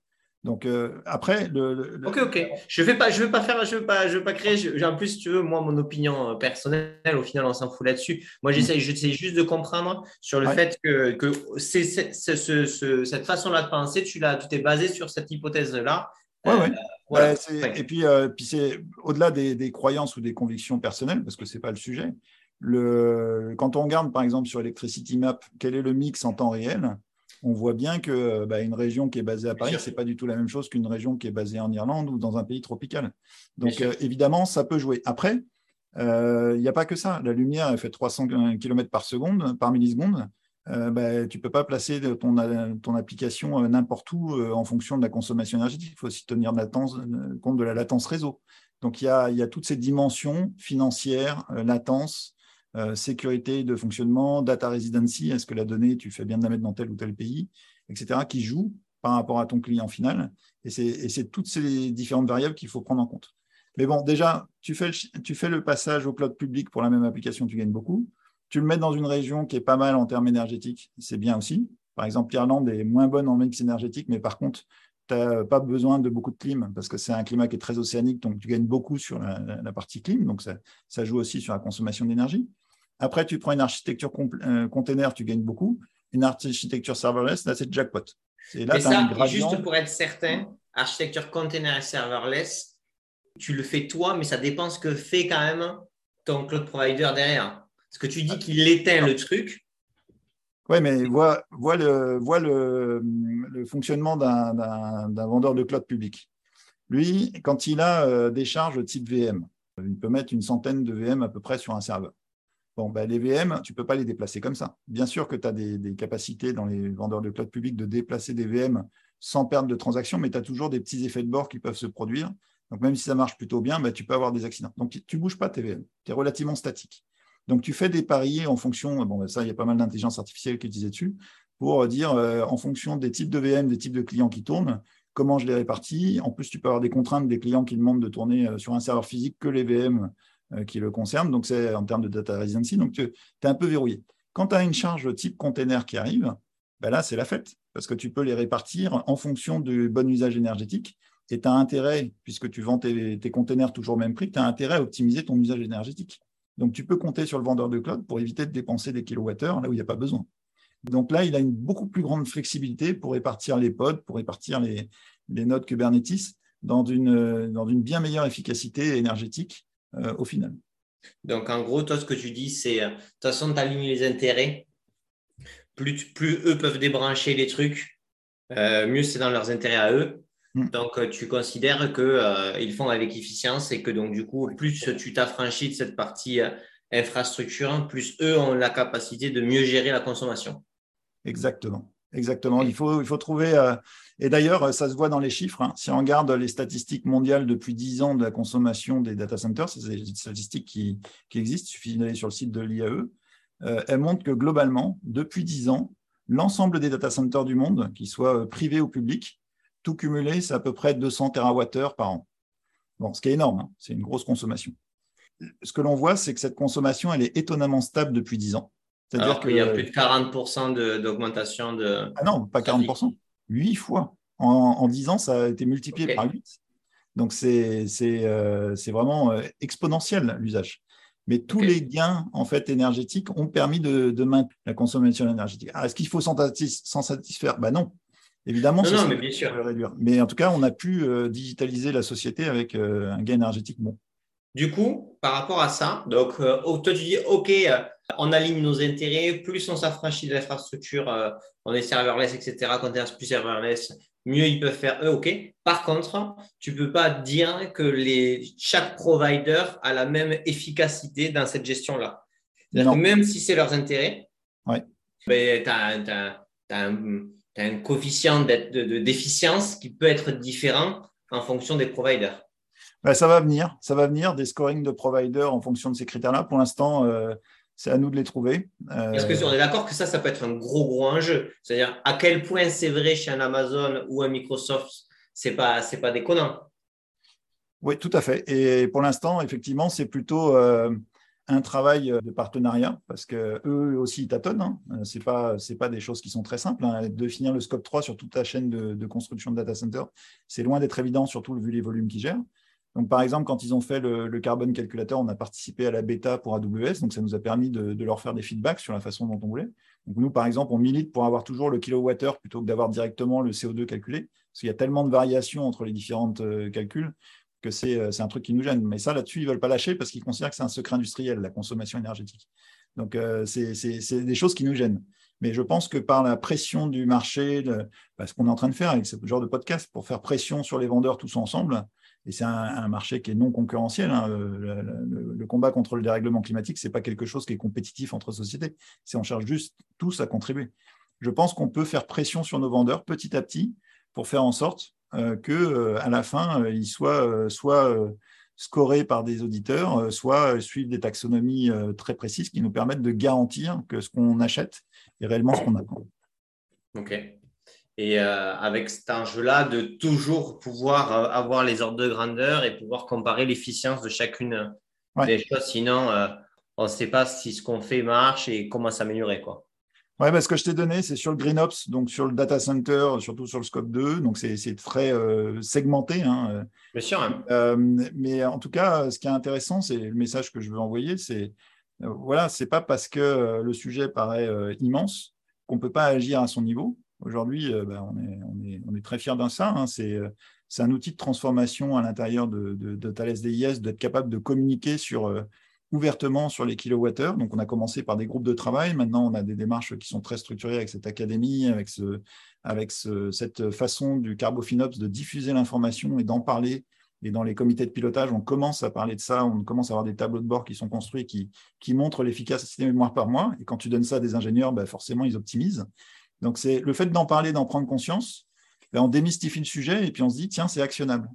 Donc euh, après, le, ok, ok. Je vais pas, je vais pas faire, je vais pas, je vais pas créer. en plus, tu veux, moi, mon opinion euh, personnelle, au final, on s'en fout là-dessus. Moi, j'essaie, mm. j'essaie juste de comprendre sur le fait que, que c'est, cette façon-là de penser, tu l'as, tu t'es basé sur cette hypothèse-là. Ouais, ouais. Euh, et puis, puis c'est au-delà des, des, croyances ou des convictions personnelles, parce que c'est pas le sujet. Le, quand on regarde, par exemple, sur Electricity Map, quel est le mix en temps réel on voit bien que euh, bah, une région qui est basée à Paris, ce n'est pas du tout la même chose qu'une région qui est basée en Irlande ou dans un pays tropical. Donc euh, évidemment, ça peut jouer. Après, euh, il n'y a pas que ça. La lumière, elle fait 300 km par seconde, par milliseconde. Bah, tu ne peux pas placer ton, ton application n'importe où en fonction de la consommation énergétique. Il faut aussi tenir compte de la latence réseau. Donc il y a, il y a toutes ces dimensions financières, latence, euh, sécurité de fonctionnement, data residency, est-ce que la donnée, tu fais bien de la mettre dans tel ou tel pays, etc., qui jouent par rapport à ton client final. Et c'est toutes ces différentes variables qu'il faut prendre en compte. Mais bon, déjà, tu fais, le, tu fais le passage au cloud public pour la même application, tu gagnes beaucoup. Tu le mets dans une région qui est pas mal en termes énergétiques, c'est bien aussi. Par exemple, l'Irlande est moins bonne en mix énergétique, mais par contre, tu n'as pas besoin de beaucoup de clim parce que c'est un climat qui est très océanique, donc tu gagnes beaucoup sur la, partie clim, donc ça, ça, joue aussi sur la consommation d'énergie. Après, tu prends une architecture euh, container, tu gagnes beaucoup. Une architecture serverless, là, c'est jackpot. Et là, ça, juste pour être certain, architecture container et serverless, tu le fais toi, mais ça dépend ce que fait quand même ton cloud provider derrière. Parce que tu dis qu'il éteint le truc. Oui, mais vois, le, le, fonctionnement d'un vendeur de cloud public. Lui, quand il a euh, des charges type VM, il peut mettre une centaine de VM à peu près sur un serveur. Bon, ben, les VM, tu ne peux pas les déplacer comme ça. Bien sûr que tu as des, capacités dans les vendeurs de cloud public de déplacer des VM sans perte de transaction, mais tu as toujours des petits effets de bord qui peuvent se produire. Donc, même si ça marche plutôt bien, ben, tu peux avoir des accidents. Donc, tu ne bouges pas tes VM. Tu es relativement statique. Donc, tu fais des paris en fonction, bon, ben, ça, il y a pas mal d'intelligence artificielle qui utilisait dessus, pour dire euh, en fonction des types de VM, des types de clients qui tournent, comment je les répartis. En plus, tu peux avoir des contraintes des clients qui demandent de tourner euh, sur un serveur physique que les VM euh, qui le concerne. Donc, c'est en termes de data residency. Donc, tu es un peu verrouillé. Quand tu as une charge type container qui arrive, ben là, c'est la fête, parce que tu peux les répartir en fonction du bon usage énergétique. Et tu as intérêt, puisque tu vends tes, containers toujours au même prix, tu as intérêt à optimiser ton usage énergétique. Donc, tu peux compter sur le vendeur de cloud pour éviter de dépenser des kilowattheures là où il n'y a pas besoin. Donc là, il a une beaucoup plus grande flexibilité pour répartir les pods, pour répartir les, les nodes Kubernetes dans dans une bien meilleure efficacité énergétique euh, au final. Donc, en gros, toi, ce que tu dis, c'est, euh, de toute façon, tu alignes les intérêts plus, plus eux peuvent débrancher les trucs, euh, mieux c'est dans leurs intérêts à eux. Mm. Donc, tu considères qu'ils euh, font avec efficience et que donc, du coup, plus tu t'affranchis de cette partie infrastructure, plus eux ont la capacité de mieux gérer la consommation. Exactement. Exactement. Il, faut, il faut trouver. et d'ailleurs, ça se voit dans les chiffres. Hein. Si on regarde les statistiques mondiales depuis 10 ans de la consommation des data centers, c'est des statistiques qui, qui existent. Il suffit d'aller sur le site de l'IAE. elles montrent que globalement, depuis 10 ans, l'ensemble des data centers du monde, qu'ils soient euh, privés ou publics, tout cumulé, c'est à peu près 200 TWh par an. Bon, ce qui est énorme, hein, c'est une grosse consommation. Ce que l'on voit, c'est que cette consommation, elle est étonnamment stable depuis 10 ans. C'est-à-dire qu'il y a plus de 40% d'augmentation de, Ah non, pas 40%, 8 fois. En, 10 ans, ça a été multiplié par 8. Donc, c'est euh, vraiment euh, exponentiel l'usage. Mais tous les gains en fait énergétiques ont permis de, maintenir la consommation énergétique. Est-ce qu'il faut s'en satisfaire? Ben non. Évidemment, non, mais bien sûr. réduire. Mais en tout cas, on a pu euh, digitaliser la société avec euh, un gain énergétique bon. Du coup, par rapport à ça, donc euh, toi tu dis OK, on aligne nos intérêts, plus on s'affranchit de l'infrastructure, on est serverless, etc. Quand on est plus serverless, mieux ils peuvent faire eux, ok. Par contre, tu ne peux pas dire que les, chaque provider a la même efficacité dans cette gestion-là. Même si c'est leurs intérêts, ouais. Ben, tu as, un, coefficient d'efficience qui peut être différent en fonction des providers. Ben, ça va venir, ça va venir des scoring de providers en fonction de ces critères-là. Pour l'instant, euh, c'est à nous de les trouver. Est-ce que on est d'accord que ça, ça peut être un gros, gros enjeu? C'est-à-dire à quel point c'est vrai chez un Amazon ou un Microsoft, c'est pas, c'est pas déconnant? Oui, tout à fait. Et pour l'instant, effectivement, c'est plutôt euh, un travail de partenariat parce que eux aussi ils tâtonnent. Hein. C'est pas, c'est pas des choses qui sont très simples. Hein. Définir le scope 3 sur toute la chaîne de, de construction de data center, c'est loin d'être évident, surtout vu les volumes qu'ils gèrent. Donc, par exemple, quand ils ont fait le, carbone calculateur, on a participé à la bêta pour AWS, donc ça nous a permis de, leur faire des feedbacks sur la façon dont on voulait. Donc, nous, par exemple, on milite pour avoir toujours le kilowattheure plutôt que d'avoir directement le CO2 calculé, parce qu'il y a tellement de variations entre les différents euh, calculs que euh, c'est un truc qui nous gêne. Mais ça, là-dessus, ils ne veulent pas lâcher parce qu'ils considèrent que c'est un secret industriel, la consommation énergétique. Donc, euh, c'est des choses qui nous gênent. Mais je pense que par la pression du marché, bah, ce qu'on est en train de faire avec ce genre de podcast, pour faire pression sur les vendeurs tous ensemble, et c'est un, marché qui est non concurrentiel. Hein. Le, combat contre le dérèglement climatique, ce n'est pas quelque chose qui est compétitif entre sociétés. C'est on cherche juste tous à contribuer. Je pense qu'on peut faire pression sur nos vendeurs petit à petit pour faire en sorte euh, euh, la fin, euh, ils soient soit scorés par des auditeurs, soit suivent des taxonomies très précises qui nous permettent de garantir que ce qu'on achète est réellement ce qu'on attend. OK. Et euh, avec cet enjeu-là, de toujours pouvoir euh, avoir les ordres de grandeur et pouvoir comparer l'efficience de chacune des choses. Sinon, euh, on ne sait pas si ce qu'on fait marche et comment s'améliorer. Quoi. Ouais, bah, ce que je t'ai donné, c'est sur le GreenOps, donc sur le data center, surtout sur le scope 2. Donc, c'est très segmenté. Hein. Bien sûr. Hein. mais en tout cas, ce qui est intéressant, c'est le message que je veux envoyer, c'est voilà, c'est pas parce que le sujet paraît immense qu'on ne peut pas agir à son niveau. Aujourd'hui, euh, bah, on, est, très fiers d'un ça. Hein. Euh, c'est un outil de transformation à l'intérieur de, Thales DIS, d'être capable de communiquer euh, ouvertement sur les kilowattheures. Donc, on a commencé par des groupes de travail. Maintenant, on a des démarches qui sont très structurées avec cette académie, avec, avec cette façon du Carbofinops de diffuser l'information et d'en parler. Et dans les comités de pilotage, on commence à parler de ça, on commence à avoir des tableaux de bord qui sont construits qui, qui montrent l'efficacité mémoire par mois. Et quand tu donnes ça à des ingénieurs, bah, forcément, ils optimisent. Donc, c'est le fait d'en parler, d'en prendre conscience, ben, on démystifie le sujet et puis on se dit, tiens, c'est actionnable.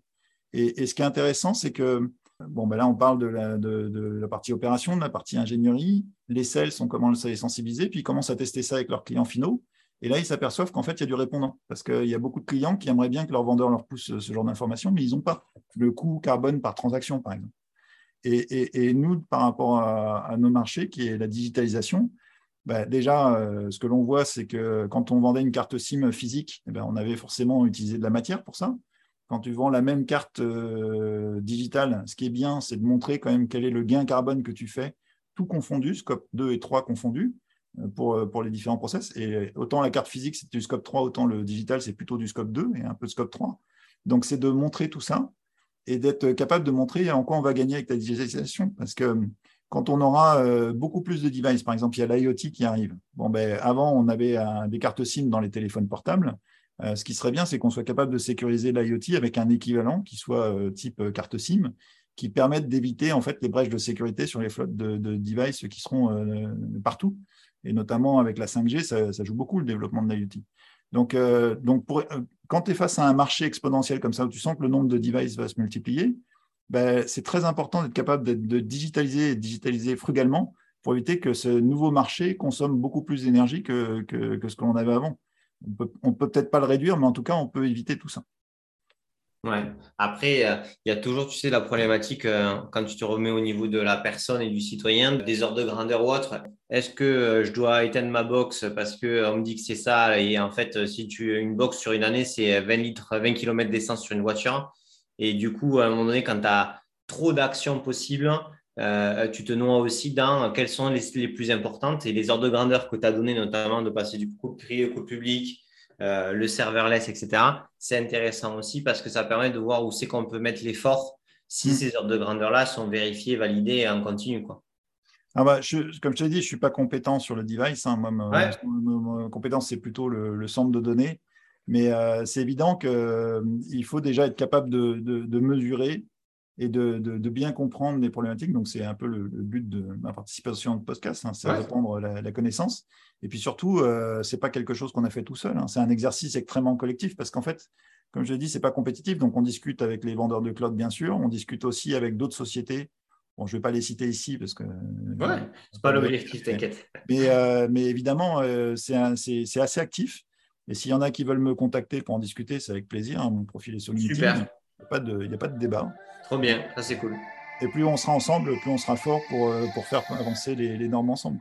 Et, ce qui est intéressant, c'est que, bon, ben là, on parle de la, partie opération, de la partie ingénierie. Les sales, on commence à les sensibiliser, puis ils commencent à tester ça avec leurs clients finaux. Et là, ils s'aperçoivent qu'en fait, il y a du répondant. Parce qu'il y a beaucoup de clients qui aimeraient bien que leur vendeur leur pousse ce genre d'informations, mais ils n'ont pas le coût carbone par transaction, par exemple. Et, nous, par rapport à, nos marchés, qui est la digitalisation, bah, déjà, euh, ce que l'on voit, c'est que quand on vendait une carte SIM physique, eh ben, on avait forcément utilisé de la matière pour ça. Quand tu vends la même carte euh, digitale, ce qui est bien, c'est de montrer quand même quel est le gain carbone que tu fais, tout confondu, scope 2 et 3 confondus, euh, pour, pour les différents process. Et autant la carte physique, c'est du scope 3, autant le digital, c'est plutôt du scope 2 et un peu de scope 3. Donc, c'est de montrer tout ça et d'être capable de montrer en quoi on va gagner avec la digitalisation. Parce que quand on aura beaucoup plus de devices, par exemple, il y a l'IoT qui arrive. Bon, ben, avant, on avait des cartes SIM dans les téléphones portables. ce qui serait bien, c'est qu'on soit capable de sécuriser l'IoT avec un équivalent qui soit type carte SIM, qui permette d'éviter en fait les brèches de sécurité sur les flottes de, devices qui seront partout. Et notamment avec la 5G, ça, joue beaucoup le développement de l'IoT. Donc, donc pour, quand tu es face à un marché exponentiel comme ça, où tu sens que le nombre de devices va se multiplier, ben, c'est très important d'être capable de, digitaliser et digitaliser frugalement pour éviter que ce nouveau marché consomme beaucoup plus d'énergie que, ce que l'on avait avant. On peut, peut peut-être pas le réduire, mais en tout cas, on peut éviter tout ça. Ouais. Après, euh, il y a toujours, tu sais, la problématique euh, quand tu te remets au niveau de la personne et du citoyen, des ordres de grandeur ou autre. Est-ce que euh, je dois éteindre ma box parce qu'on me dit que c'est ça Et en fait, si tu une box sur une année, c'est 20 litres, 20 km d'essence sur une voiture. Et du coup, à un moment donné, quand tu as trop d'actions possibles, tu te noies aussi dans quelles sont les, les, plus importantes et les ordres de grandeur que tu as donné, notamment de passer du coup privé au coup public, euh, le serverless, etc. C'est intéressant aussi parce que ça permet de voir où c'est qu'on peut mettre l'effort si mm. ces ordres de grandeur-là sont vérifiés, validés et en continu. Quoi. Ah bah, comme je t'ai dit, je ne suis pas compétent sur le device. Hein. Moi, ma, compétence, c'est plutôt le, centre de données. Mais euh, c'est évident qu'il euh, faut déjà être capable de, mesurer et de, bien comprendre les problématiques. Donc, c'est un peu le, but de ma participation au podcast, hein, c'est répondre la, connaissance. Et puis surtout, euh, ce n'est pas quelque chose qu'on a fait tout seul. Hein. C'est un exercice extrêmement collectif parce qu'en fait, comme je l'ai dit, ce n'est pas compétitif. Donc, on discute avec les vendeurs de cloud, bien sûr. On discute aussi avec d'autres sociétés. Bon, je ne vais pas les citer ici parce que. Ouais, c'est pas l'objectif, t'inquiète. Mais, mais évidemment, c'est assez actif. Et s'il y en a qui veulent me contacter pour en discuter, c'est avec plaisir. Hein. Mon profil est sur LinkedIn. Super. Il n'y a, pas de débat. Trop bien, ça c'est cool. Et plus on sera ensemble, plus on sera fort pour, euh, pour faire avancer les, normes ensemble.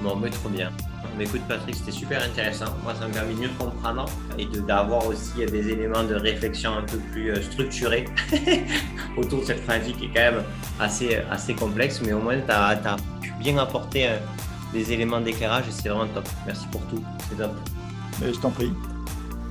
Bon, mais trop bien. Mais écoute Patrick, c'était super intéressant. Moi, ça me permet de mieux comprendre et d'avoir aussi des éléments de réflexion un peu plus euh, structurés autour de cette pratique qui est quand même assez, assez complexe. Mais au moins, tu as, as, pu bien apporter euh, des éléments d'éclairage et c'est vraiment top. Merci pour tout. C'est top je t'en prie.